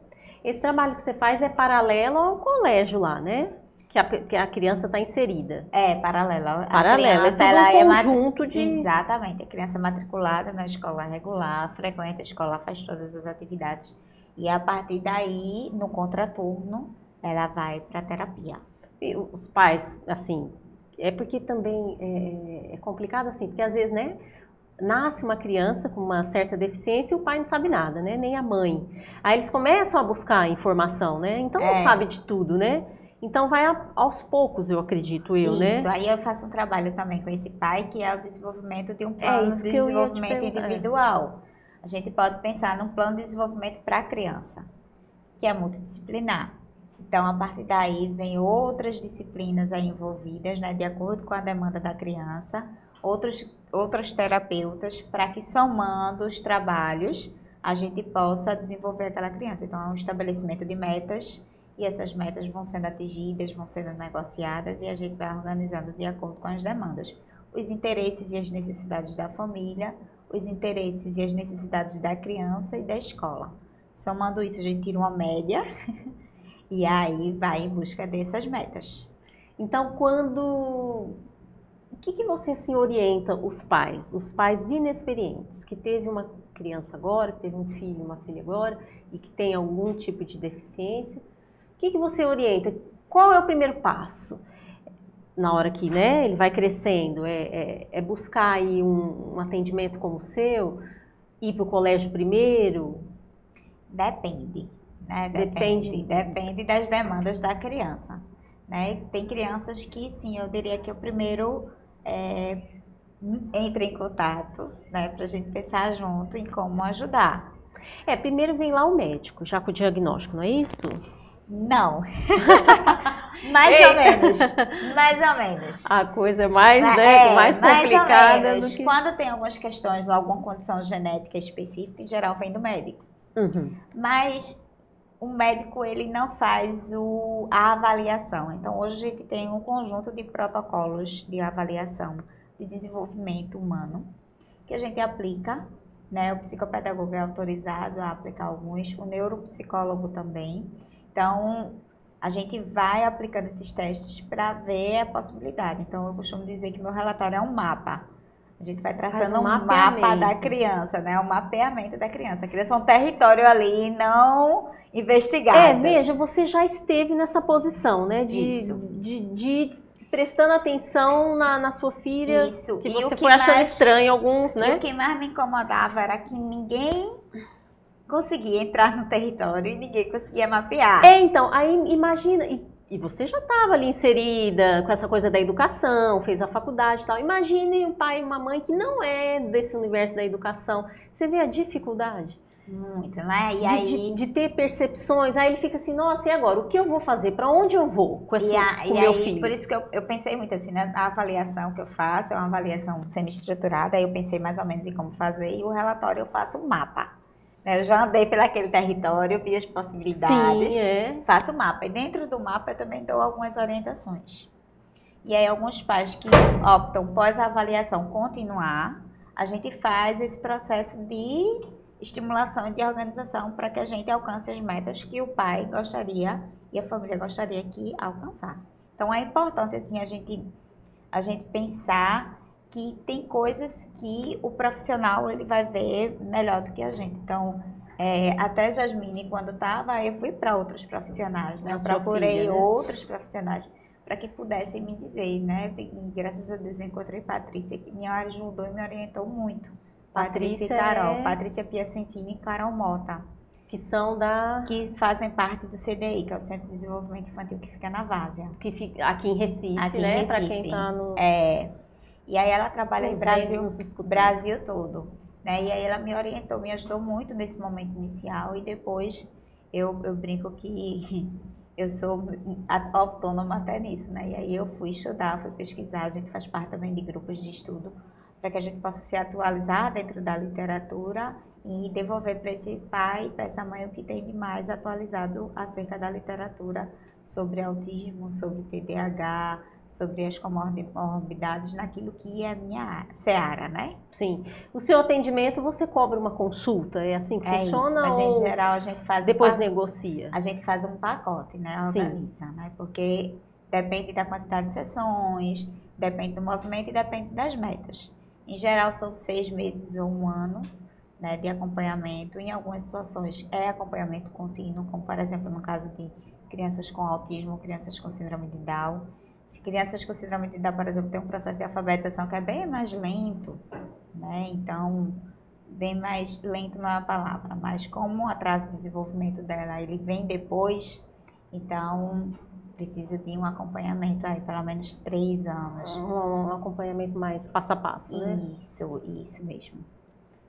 Speaker 1: Esse trabalho que você faz é paralelo ao colégio lá, né? Que a, que a criança está inserida.
Speaker 2: É, paralelo.
Speaker 1: Paralelo, criança, ela é um conjunto de...
Speaker 2: Exatamente. A criança é matriculada na escola regular, frequenta a escola, faz todas as atividades. E a partir daí, no contraturno, ela vai para terapia.
Speaker 1: E os pais, assim, é porque também é, é complicado assim, porque às vezes, né, nasce uma criança com uma certa deficiência e o pai não sabe nada, né? Nem a mãe. Aí eles começam a buscar informação, né? Então não é. sabe de tudo, né? Então vai a, aos poucos, eu acredito eu,
Speaker 2: isso,
Speaker 1: né?
Speaker 2: Isso, aí eu faço um trabalho também com esse pai, que é o desenvolvimento de um é plano é de desenvolvimento individual. A gente pode pensar num plano de desenvolvimento para a criança, que é multidisciplinar. Então, a partir daí, vem outras disciplinas aí envolvidas, né, de acordo com a demanda da criança, outros outras terapeutas para que somando os trabalhos a gente possa desenvolver aquela criança. Então, é um estabelecimento de metas e essas metas vão sendo atingidas, vão sendo negociadas e a gente vai organizando de acordo com as demandas. Os interesses e as necessidades da família, os interesses e as necessidades da criança e da escola. Somando isso, a gente tira uma média [LAUGHS] e aí vai em busca dessas metas.
Speaker 1: Então, quando que, que você assim, orienta os pais, os pais inexperientes, que teve uma criança agora, que teve um filho, uma filha agora, e que tem algum tipo de deficiência? O que, que você orienta? Qual é o primeiro passo? Na hora que né, ele vai crescendo, é, é, é buscar aí um, um atendimento como o seu? Ir para o colégio primeiro?
Speaker 2: Depende. Né? Depende. Depende, depende das demandas da criança. Né? Tem crianças que, sim, eu diria que o primeiro é, entre em contato, né, para a gente pensar junto em como ajudar.
Speaker 1: É, primeiro vem lá o médico, já com o diagnóstico, não é isso?
Speaker 2: Não. [LAUGHS] mais Ei. ou menos. Mais ou menos.
Speaker 1: A coisa mais, né, é, mais complicada. Mais
Speaker 2: que... Quando tem algumas questões alguma condição genética específica, em geral vem do médico. Uhum. Mas o médico ele não faz o, a avaliação. Então, hoje a gente tem um conjunto de protocolos de avaliação de desenvolvimento humano que a gente aplica. Né? O psicopedagogo é autorizado a aplicar alguns, o neuropsicólogo também. Então, a gente vai aplicando esses testes para ver a possibilidade. Então, eu costumo dizer que meu relatório é um mapa. A gente vai traçando um, um mapa da criança, né? O mapeamento da criança. A criança é um território ali não investigado.
Speaker 1: É, veja, você já esteve nessa posição, né? De, de, de, prestando atenção na, na sua filha. Isso. Que e você foi achando mais, estranho alguns, né?
Speaker 2: E o que mais me incomodava era que ninguém conseguia entrar no território e ninguém conseguia mapear.
Speaker 1: É, então, aí imagina, E você já estava ali inserida com essa coisa da educação, fez a faculdade e tal. Imagine um pai e uma mãe que não é desse universo da educação. Você vê a dificuldade?
Speaker 2: Muito, né? E
Speaker 1: de,
Speaker 2: aí...
Speaker 1: de, de, ter percepções. Aí ele fica assim, nossa, e agora? O que eu vou fazer? Para onde eu vou com, esse,
Speaker 2: a,
Speaker 1: com meu
Speaker 2: aí,
Speaker 1: filho?
Speaker 2: Por isso que eu, eu pensei muito assim, né? A avaliação que eu faço é uma avaliação semi-estruturada. Aí eu pensei mais ou menos em como fazer. E o relatório eu faço um mapa. Né? Eu já andei pelaquele território, vi as possibilidades.
Speaker 1: Sim, é.
Speaker 2: Faço o mapa. E dentro do mapa eu também dou algumas orientações. E aí alguns pais que optam pós a avaliação continuar, a gente faz esse processo de estimulação e de organização para que a gente alcance as metas que o pai gostaria e a família gostaria que alcançasse. Então é importante assim a gente a gente pensar que tem coisas que o profissional ele vai ver melhor do que a gente. Então é, até Jasmine quando estava eu fui para outros profissionais, né? Eu procurei filha, né? outros profissionais para que pudessem me dizer, né? E graças a Deus eu encontrei Patrícia que me ajudou e me orientou muito. Patrícia, Patrícia e Carol. É... Patrícia Piacentini e Carol Mota.
Speaker 1: Que são da.
Speaker 2: Que fazem parte do CDI, que é o Centro de Desenvolvimento Infantil que fica na Várzea.
Speaker 1: Que fica aqui em Recife,
Speaker 2: aqui
Speaker 1: né?
Speaker 2: Para
Speaker 1: quem está no.
Speaker 2: É. E aí ela trabalha em Brasil, Brasil todo. Né? E aí ela me orientou, me ajudou muito nesse momento inicial. E depois eu, eu brinco que [LAUGHS] eu sou autônoma até nisso, né? E aí eu fui estudar, fui pesquisar, a gente faz parte também de grupos de estudo para que a gente possa se atualizar dentro da literatura e devolver para esse pai, para essa mãe o que tem de mais atualizado acerca da literatura sobre autismo, sobre TDAH, sobre as comorbidades naquilo que é a minha seara, né?
Speaker 1: Sim. O seu atendimento você cobra uma consulta, é assim que
Speaker 2: é
Speaker 1: funciona?
Speaker 2: Isso, mas
Speaker 1: ou
Speaker 2: em geral a gente faz
Speaker 1: depois
Speaker 2: um
Speaker 1: negocia.
Speaker 2: A gente faz um pacote, né? Organiza, Sim. né? Porque depende da quantidade de sessões, depende do movimento e depende das metas. Em geral, são seis meses ou um ano né, de acompanhamento. Em algumas situações, é acompanhamento contínuo, como, por exemplo, no caso de crianças com autismo, crianças com síndrome de Down. Se crianças com síndrome de Down, por exemplo, tem um processo de alfabetização que é bem mais lento, né? Então, bem mais lento não é a palavra, mas como o atraso de desenvolvimento dela, ele vem depois, então precisa de um acompanhamento aí, pelo menos três anos.
Speaker 1: Um, um acompanhamento mais passo a passo, né?
Speaker 2: Isso, isso mesmo.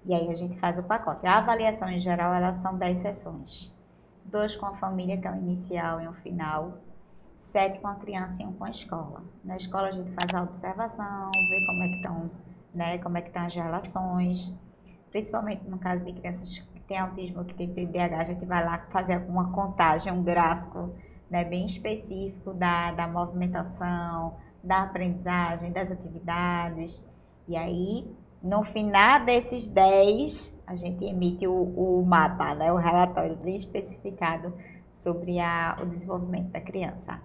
Speaker 2: E aí a gente faz o pacote. A avaliação em geral, elas são dez sessões. Dois com a família, que é o inicial e o final. Sete com a criança e um com a escola. Na escola a gente faz a observação, vê como é que estão, né, como é que estão as relações. Principalmente no caso de crianças que têm autismo, que têm TDAH, a gente vai lá fazer alguma contagem, um gráfico né, bem específico da, da movimentação, da aprendizagem, das atividades. E aí, no final desses 10, a gente emite o, o mapa, né, o relatório bem especificado sobre a, o desenvolvimento da criança.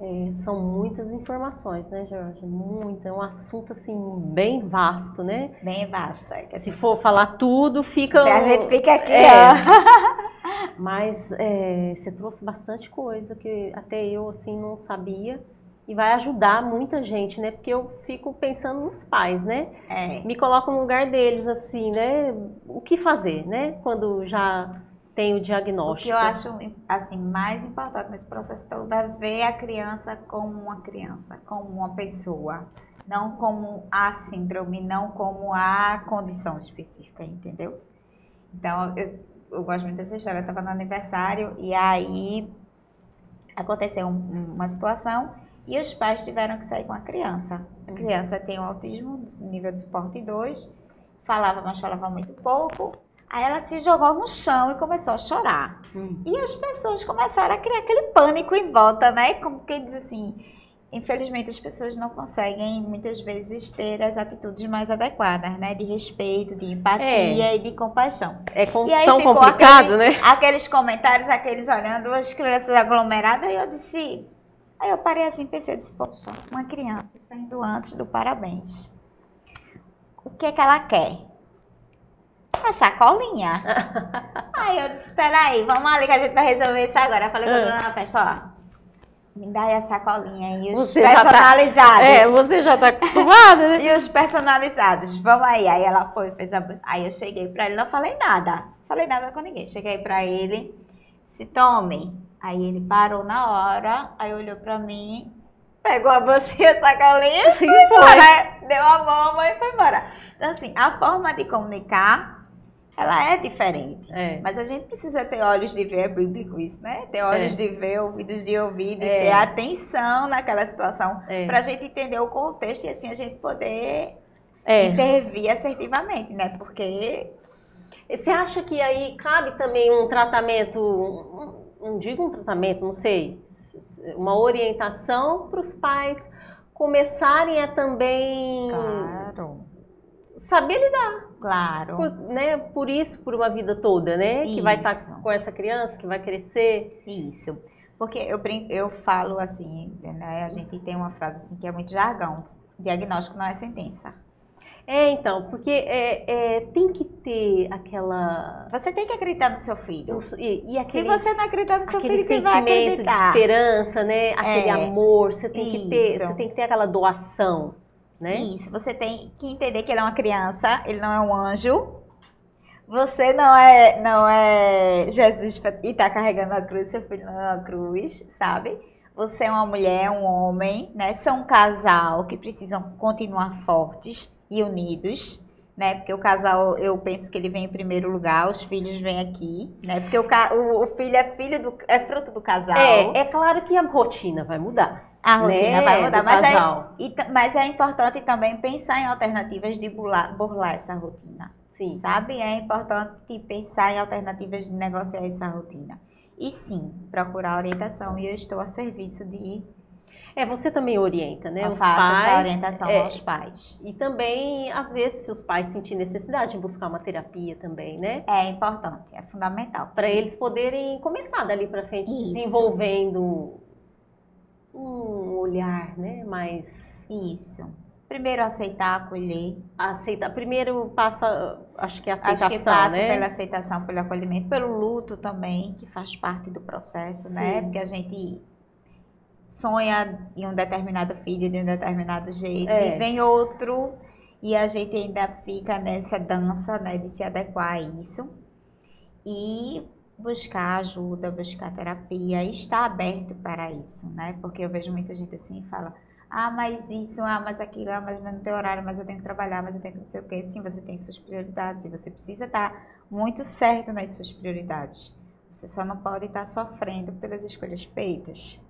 Speaker 1: É, são muitas informações, né, Jorge? Muito. É um assunto, assim, bem vasto, né?
Speaker 2: Bem vasto. É
Speaker 1: Se for falar tudo, fica...
Speaker 2: A gente fica aqui, é. ó. [LAUGHS]
Speaker 1: Mas é, você trouxe bastante coisa que até eu assim não sabia e vai ajudar muita gente, né? Porque eu fico pensando nos pais, né?
Speaker 2: É.
Speaker 1: Me coloco no lugar deles assim, né? O que fazer, né? Quando já tem o diagnóstico.
Speaker 2: O que eu acho assim mais importante nesse processo todo é ver a criança como uma criança, como uma pessoa, não como a síndrome, não como a condição específica, entendeu? Então, eu eu gosto muito dessa história. Eu estava no aniversário e aí aconteceu um, uma situação e os pais tiveram que sair com a criança. A uhum. criança tem um autismo nível de suporte 2, falava, mas falava muito pouco. Aí ela se jogou no chão e começou a chorar. Hum. E as pessoas começaram a criar aquele pânico em volta, né? Como quem diz assim, infelizmente as pessoas não conseguem muitas vezes ter as atitudes mais adequadas, né? De respeito, de empatia é. e de compaixão.
Speaker 1: É com, tão complicado,
Speaker 2: aquele,
Speaker 1: né?
Speaker 2: Aqueles comentários, aqueles olhando as crianças aglomeradas, e eu disse. Aí eu parei assim, pensei, disse, poxa, uma criança saindo antes do parabéns. O que é que ela quer? A sacolinha. [LAUGHS] aí eu disse, espera aí, vamos ali que a gente vai resolver isso agora. Eu falei com a dona Peixe, ó me dá a sacolinha e os você tá- personalizados. Tá,
Speaker 1: é, você já tá acostumada, né? [LAUGHS]
Speaker 2: e os personalizados. Vamos aí. Aí ela foi, fez a. Aí eu cheguei pra ele, não falei nada. Falei nada com ninguém. Cheguei pra ele, se tome. Aí ele parou na hora, aí olhou pra mim, pegou a bolsinha, sacolinha e [LAUGHS] foi. Deu a mão e foi embora. Então, assim, a forma de comunicar, ela é diferente.
Speaker 1: É.
Speaker 2: Mas a gente precisa ter olhos de ver, é bíblico isso, né? Ter olhos
Speaker 1: É.
Speaker 2: de ver, ouvidos de ouvir, de
Speaker 1: É.
Speaker 2: ter atenção naquela situação.
Speaker 1: É.
Speaker 2: Pra gente entender o contexto e assim a gente poder
Speaker 1: É.
Speaker 2: intervir assertivamente, né? Porque
Speaker 1: Você acha que aí cabe também um tratamento, não digo um tratamento, não sei, uma orientação para os pais começarem a também
Speaker 2: Claro,
Speaker 1: saber lidar,
Speaker 2: claro.
Speaker 1: por, né, por isso, por uma vida toda, né? Que vai estar
Speaker 2: Isso.
Speaker 1: com essa criança, que vai crescer.
Speaker 2: Isso. Porque eu, eu falo assim, né? A gente tem uma frase assim que é muito jargão. Diagnóstico não é sentença.
Speaker 1: É, então, porque é, é, tem que ter aquela.
Speaker 2: Você tem que acreditar no seu filho.
Speaker 1: E, e
Speaker 2: Se
Speaker 1: aquele,
Speaker 2: você não acreditar no seu
Speaker 1: aquele
Speaker 2: filho, você vai
Speaker 1: sentimento de
Speaker 2: acreditar.
Speaker 1: esperança, né? Aquele
Speaker 2: É,
Speaker 1: amor, você tem que ter,
Speaker 2: isso.
Speaker 1: você tem que ter aquela doação, né?
Speaker 2: Isso, você tem que entender que ele é uma criança, ele não é um anjo. Você não é, não é Jesus e tá carregando a cruz, seu filho não é uma cruz, sabe? Você é uma mulher, um homem, né? São um casal que precisam continuar fortes e unidos, né? Porque o casal, eu penso que ele vem em primeiro lugar, os filhos vêm aqui, né? Porque o, o, o filho é filho do, é fruto do casal.
Speaker 1: É, é claro que a rotina vai mudar.
Speaker 2: a rotina
Speaker 1: né,
Speaker 2: vai mudar,
Speaker 1: do
Speaker 2: mas é, e mas é importante também pensar em alternativas de burlar, burlar essa rotina,
Speaker 1: Sim.
Speaker 2: sabe? É importante pensar em alternativas de negociar essa rotina. E sim, procurar orientação. E eu estou a serviço de
Speaker 1: É, você também orienta, né?
Speaker 2: eu
Speaker 1: Os
Speaker 2: faço essa
Speaker 1: pais,
Speaker 2: orientação
Speaker 1: é,
Speaker 2: aos pais.
Speaker 1: E também, às vezes, se os pais sentirem necessidade de buscar uma terapia também, né?
Speaker 2: É importante, é fundamental.
Speaker 1: Para eles poderem começar dali para frente
Speaker 2: Isso.
Speaker 1: desenvolvendo um olhar, né? Mais
Speaker 2: Isso. Primeiro aceitar, acolher.
Speaker 1: aceitar. Primeiro passa, acho que é aceitação,
Speaker 2: Acho que passa
Speaker 1: né?
Speaker 2: pela aceitação, pelo acolhimento, pelo luto também, que faz parte do processo, né?
Speaker 1: Sim.
Speaker 2: Porque a gente sonha em um determinado filho de um determinado jeito,
Speaker 1: É.
Speaker 2: e vem outro, e a gente ainda fica nessa dança, né, de se adequar a isso. E buscar ajuda, buscar terapia, e estar aberto para isso, né? Porque eu vejo muita gente assim e fala, ah, mas isso, ah, mas aquilo, ah, mas não tem horário, mas eu tenho que trabalhar, mas eu tenho que não sei o quê. Sim, você tem suas prioridades e você precisa estar muito certo nas suas prioridades. Você só não pode estar sofrendo pelas escolhas feitas,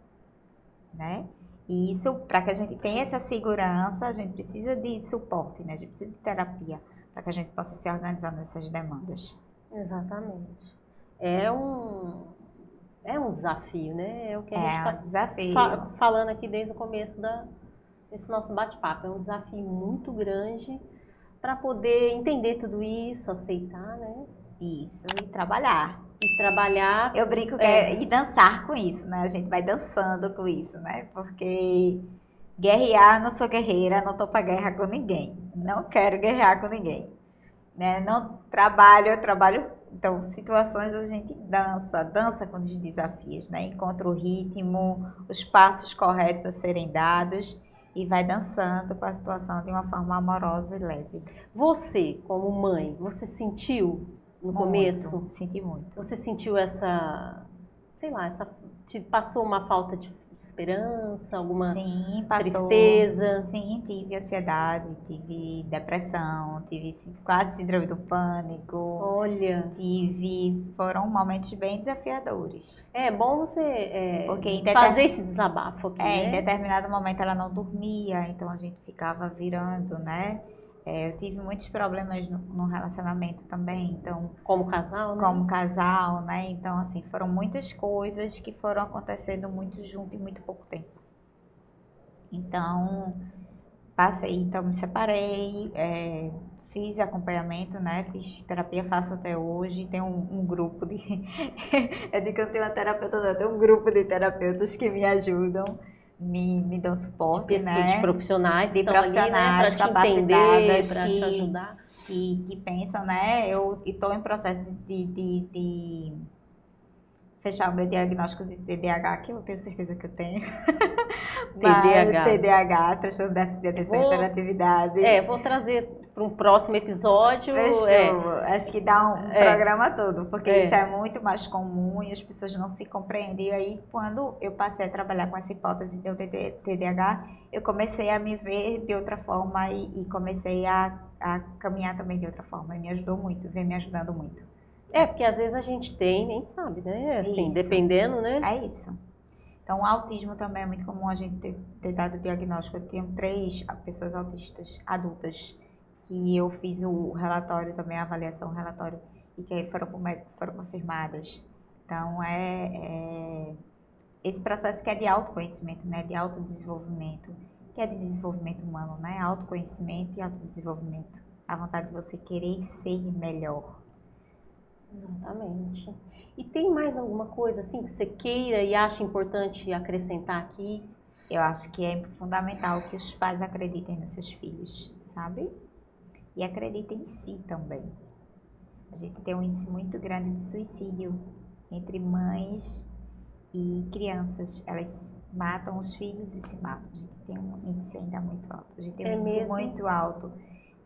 Speaker 2: né? E isso, para que a gente tenha essa segurança, a gente precisa de suporte, né? A gente precisa de terapia para que a gente possa se organizar nessas demandas.
Speaker 1: Exatamente. É um, é um desafio, né? É o que a gente
Speaker 2: É
Speaker 1: está
Speaker 2: um desafio.
Speaker 1: fa- falando aqui desde o começo da, desse nosso bate-papo. É um desafio muito grande para poder entender tudo isso, aceitar, né?
Speaker 2: Isso, e trabalhar.
Speaker 1: E trabalhar.
Speaker 2: Eu brinco que
Speaker 1: É.
Speaker 2: é. e dançar com isso, né? A gente vai dançando com isso, né? Porque guerrear, não sou guerreira, não tô pra guerra com ninguém. Não quero guerrear com ninguém. Né? Não trabalho, eu trabalho. Então, situações a gente dança, dança com os desafios, né? Encontra o ritmo, os passos corretos a serem dados e vai dançando com a situação de uma forma amorosa e leve.
Speaker 1: Você, como mãe, você sentiu no começo?
Speaker 2: Muito, senti muito.
Speaker 1: Você sentiu essa, sei lá, essa, te passou uma falta de esperança, alguma
Speaker 2: Sim, passou.
Speaker 1: tristeza?
Speaker 2: Sim, tive ansiedade, tive depressão, tive quase síndrome do pânico,
Speaker 1: Olha,
Speaker 2: tive. Foram momentos bem desafiadores.
Speaker 1: é bom você é,
Speaker 2: Porque em deter-
Speaker 1: fazer esse desabafo aqui,
Speaker 2: É, em
Speaker 1: né?
Speaker 2: determinado momento ela não dormia, então a gente ficava virando, né? É, eu tive muitos problemas no, no relacionamento também, então,
Speaker 1: Como casal, né?
Speaker 2: como casal, né? Então, assim, foram muitas coisas que foram acontecendo muito junto em muito pouco tempo. Então, passei, então me separei, é, fiz acompanhamento, né? Fiz terapia, faço até hoje. Tem um, um grupo de. [LAUGHS] eu digo que eu tenho uma terapeuta, não, eu tenho um grupo de terapeutas que me ajudam, me, me dão suporte,
Speaker 1: Pessoas
Speaker 2: né?
Speaker 1: de profissionais
Speaker 2: De
Speaker 1: que estão ali, né?
Speaker 2: profissionais
Speaker 1: Para te entender, para te
Speaker 2: que-
Speaker 1: ajudar.
Speaker 2: que, que pensam, né? Eu estou em processo de, de, de fechar o meu diagnóstico de TDAH, que eu tenho certeza que eu tenho. [LAUGHS] TDAH. TDAH, transtorno de déficit de atenção e hiperatividade.
Speaker 1: É, vou trazer para um próximo episódio.
Speaker 2: Fechou. É. Acho que dá um é. programa todo, porque é. isso é muito mais comum e as pessoas não se compreendem. E aí, quando eu passei a trabalhar com essa hipótese de TDAH, eu comecei a me ver de outra forma e, e comecei a, a, caminhar também de outra forma. E me ajudou muito, vem me ajudando muito.
Speaker 1: É, porque às vezes a gente tem, nem sabe, né? Assim, isso. dependendo, né?
Speaker 2: É isso. Então, o autismo também é muito comum a gente ter, ter dado diagnóstico. Eu tenho três pessoas autistas adultas que eu fiz o relatório também, a avaliação, o relatório, e que aí foram, foram confirmadas. Então, é, é, esse processo que é de autoconhecimento, né, de autodesenvolvimento, que é de desenvolvimento humano, né, autoconhecimento e autodesenvolvimento. A vontade de você querer ser melhor.
Speaker 1: Exatamente. E tem mais alguma coisa assim que você queira e acha importante acrescentar aqui?
Speaker 2: Eu acho que é fundamental que os pais acreditem nos seus filhos, sabe? E acreditem em si também. A gente tem um índice muito grande de suicídio entre mães e crianças. Elas matam os filhos e se matam. A gente tem um índice ainda muito alto. A gente tem um é índice mesmo? muito alto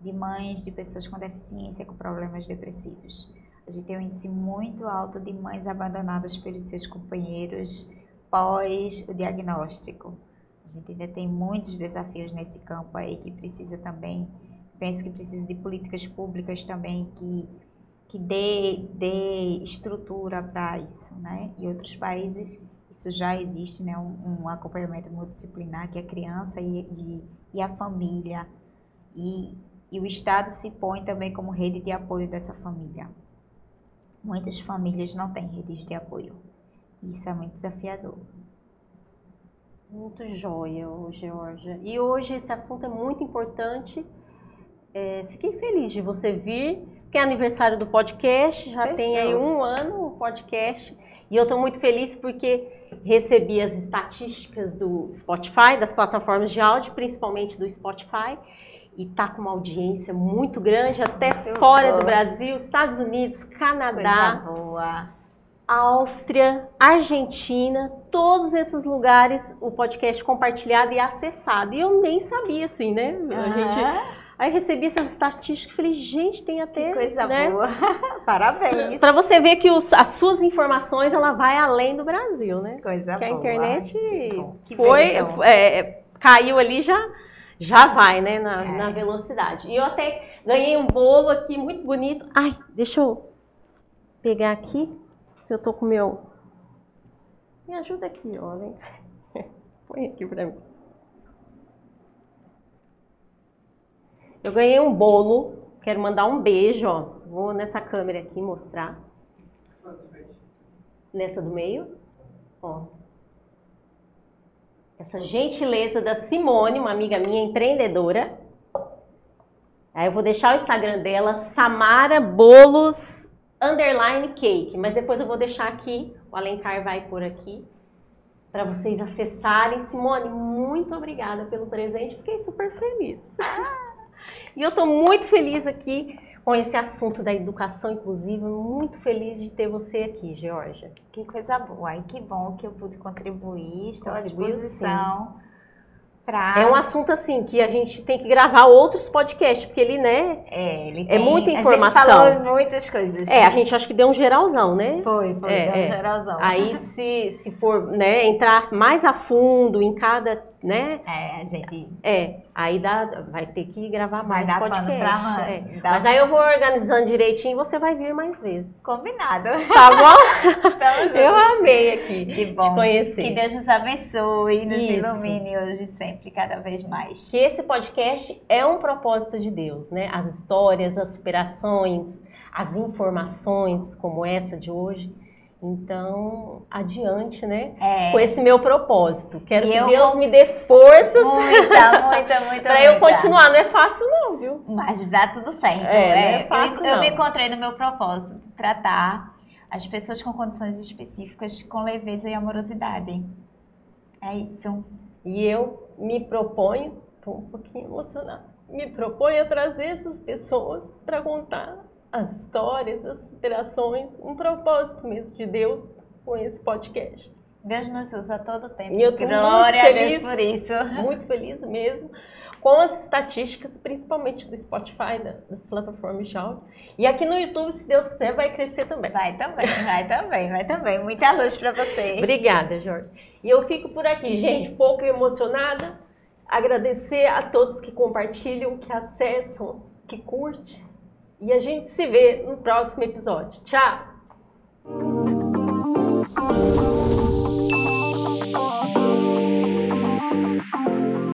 Speaker 2: de mães de pessoas com deficiência, com problemas depressivos. A gente tem um índice muito alto de mães abandonadas pelos seus companheiros pós o diagnóstico. A gente ainda tem muitos desafios nesse campo aí que precisa também, penso que precisa de políticas públicas também que, que dê, dê estrutura para isso, né? E outros países isso já existe, né? Um, um acompanhamento multidisciplinar que a criança e, e, e a família e, e o Estado se põe também como rede de apoio dessa família. Muitas famílias não têm redes de apoio. Isso é muito desafiador.
Speaker 1: Muito joia, Georgia. E hoje esse assunto é muito importante. É, fiquei feliz de você vir, porque é aniversário do podcast, já Fechou. tem aí um ano o podcast. E eu estou muito feliz porque recebi as estatísticas do Spotify, das plataformas de áudio, principalmente do Spotify e está com uma audiência muito grande, até muito fora do Brasil, Estados Unidos, Canadá, Áustria, Argentina, todos esses lugares o podcast compartilhado e acessado. E eu nem sabia assim, né? A gente Aí recebi essas estatísticas e falei, gente, tem até.
Speaker 2: Que coisa
Speaker 1: né?
Speaker 2: boa. [LAUGHS] Parabéns.
Speaker 1: Para você ver que os, as suas informações ela vai além do Brasil, né?
Speaker 2: Coisa
Speaker 1: que
Speaker 2: boa.
Speaker 1: a internet que foi, é, caiu ali já já vai, né, na, é. na, velocidade. E eu até ganhei um bolo aqui muito bonito. Ai, deixa eu pegar aqui, que eu tô com o meu... Me ajuda aqui, ó, vem. [LAUGHS] Põe aqui pra mim. Eu ganhei um bolo, quero mandar um beijo, ó. Vou nessa câmera aqui mostrar. Nessa do meio, ó essa gentileza da Simone, uma amiga minha empreendedora. Aí eu vou deixar o Instagram dela, Samara Bolos underline cake, mas depois eu vou deixar aqui, o Alencar vai por aqui para vocês acessarem. Simone, muito obrigada pelo presente, fiquei super feliz. [LAUGHS] e eu estou muito feliz aqui com esse assunto da educação inclusiva. Muito feliz de ter você aqui, Georgia.
Speaker 2: Que coisa boa e que bom que eu pude contribuir. Estou à disposição.
Speaker 1: Pra... É um assunto assim que a gente tem que gravar outros podcasts, porque ele, né?
Speaker 2: É, ele
Speaker 1: é tem... é muita informação.
Speaker 2: A gente falou muitas coisas.
Speaker 1: É, a gente acho que deu um geralzão, né?
Speaker 2: Foi, foi, é, deu um é. geralzão.
Speaker 1: Aí se, se for, né, entrar mais a fundo em cada né?
Speaker 2: É, a gente.
Speaker 1: É, aí dá, vai ter que gravar mais
Speaker 2: vai
Speaker 1: podcast.
Speaker 2: Pra
Speaker 1: é. Mas aí eu vou organizando direitinho e você vai vir mais vezes.
Speaker 2: Combinado.
Speaker 1: Tá bom? Estamos [LAUGHS] eu amei aqui
Speaker 2: que bom.
Speaker 1: te conhecer.
Speaker 2: Que Deus nos abençoe e nos Isso. ilumine hoje sempre, cada vez mais.
Speaker 1: Que esse podcast é um propósito de Deus, né? As histórias, as superações, as informações como essa de hoje então, adiante, né?
Speaker 2: É.
Speaker 1: Com esse meu propósito. Quero e que Deus me dê forças. [LAUGHS]
Speaker 2: Muita, muita, muita.
Speaker 1: pra eu continuar. Não é fácil, não, viu?
Speaker 2: Mas dá tudo certo.
Speaker 1: É, é. Não é fácil,
Speaker 2: eu, eu me encontrei no meu propósito tratar as pessoas com condições específicas com leveza e amorosidade. É isso.
Speaker 1: E eu me proponho, estou um pouquinho emocionada, me proponho a trazer essas pessoas para contar as histórias, as superações, um propósito mesmo de Deus com esse podcast.
Speaker 2: Deus nos usa todo o tempo.
Speaker 1: E eu tô
Speaker 2: Glória
Speaker 1: muito
Speaker 2: a Deus
Speaker 1: feliz.
Speaker 2: por isso.
Speaker 1: Muito feliz mesmo com as estatísticas, principalmente do Spotify, da- das plataformas de áudio. E aqui no YouTube, se Deus quiser, vai crescer também.
Speaker 2: Vai também, vai também, vai também. Muita luz pra você.
Speaker 1: Obrigada, Jorge. E eu fico por aqui, gente, pouco emocionada. Agradecer a todos que compartilham, que acessam, que curtem. E a gente se vê no próximo episódio. Tchau!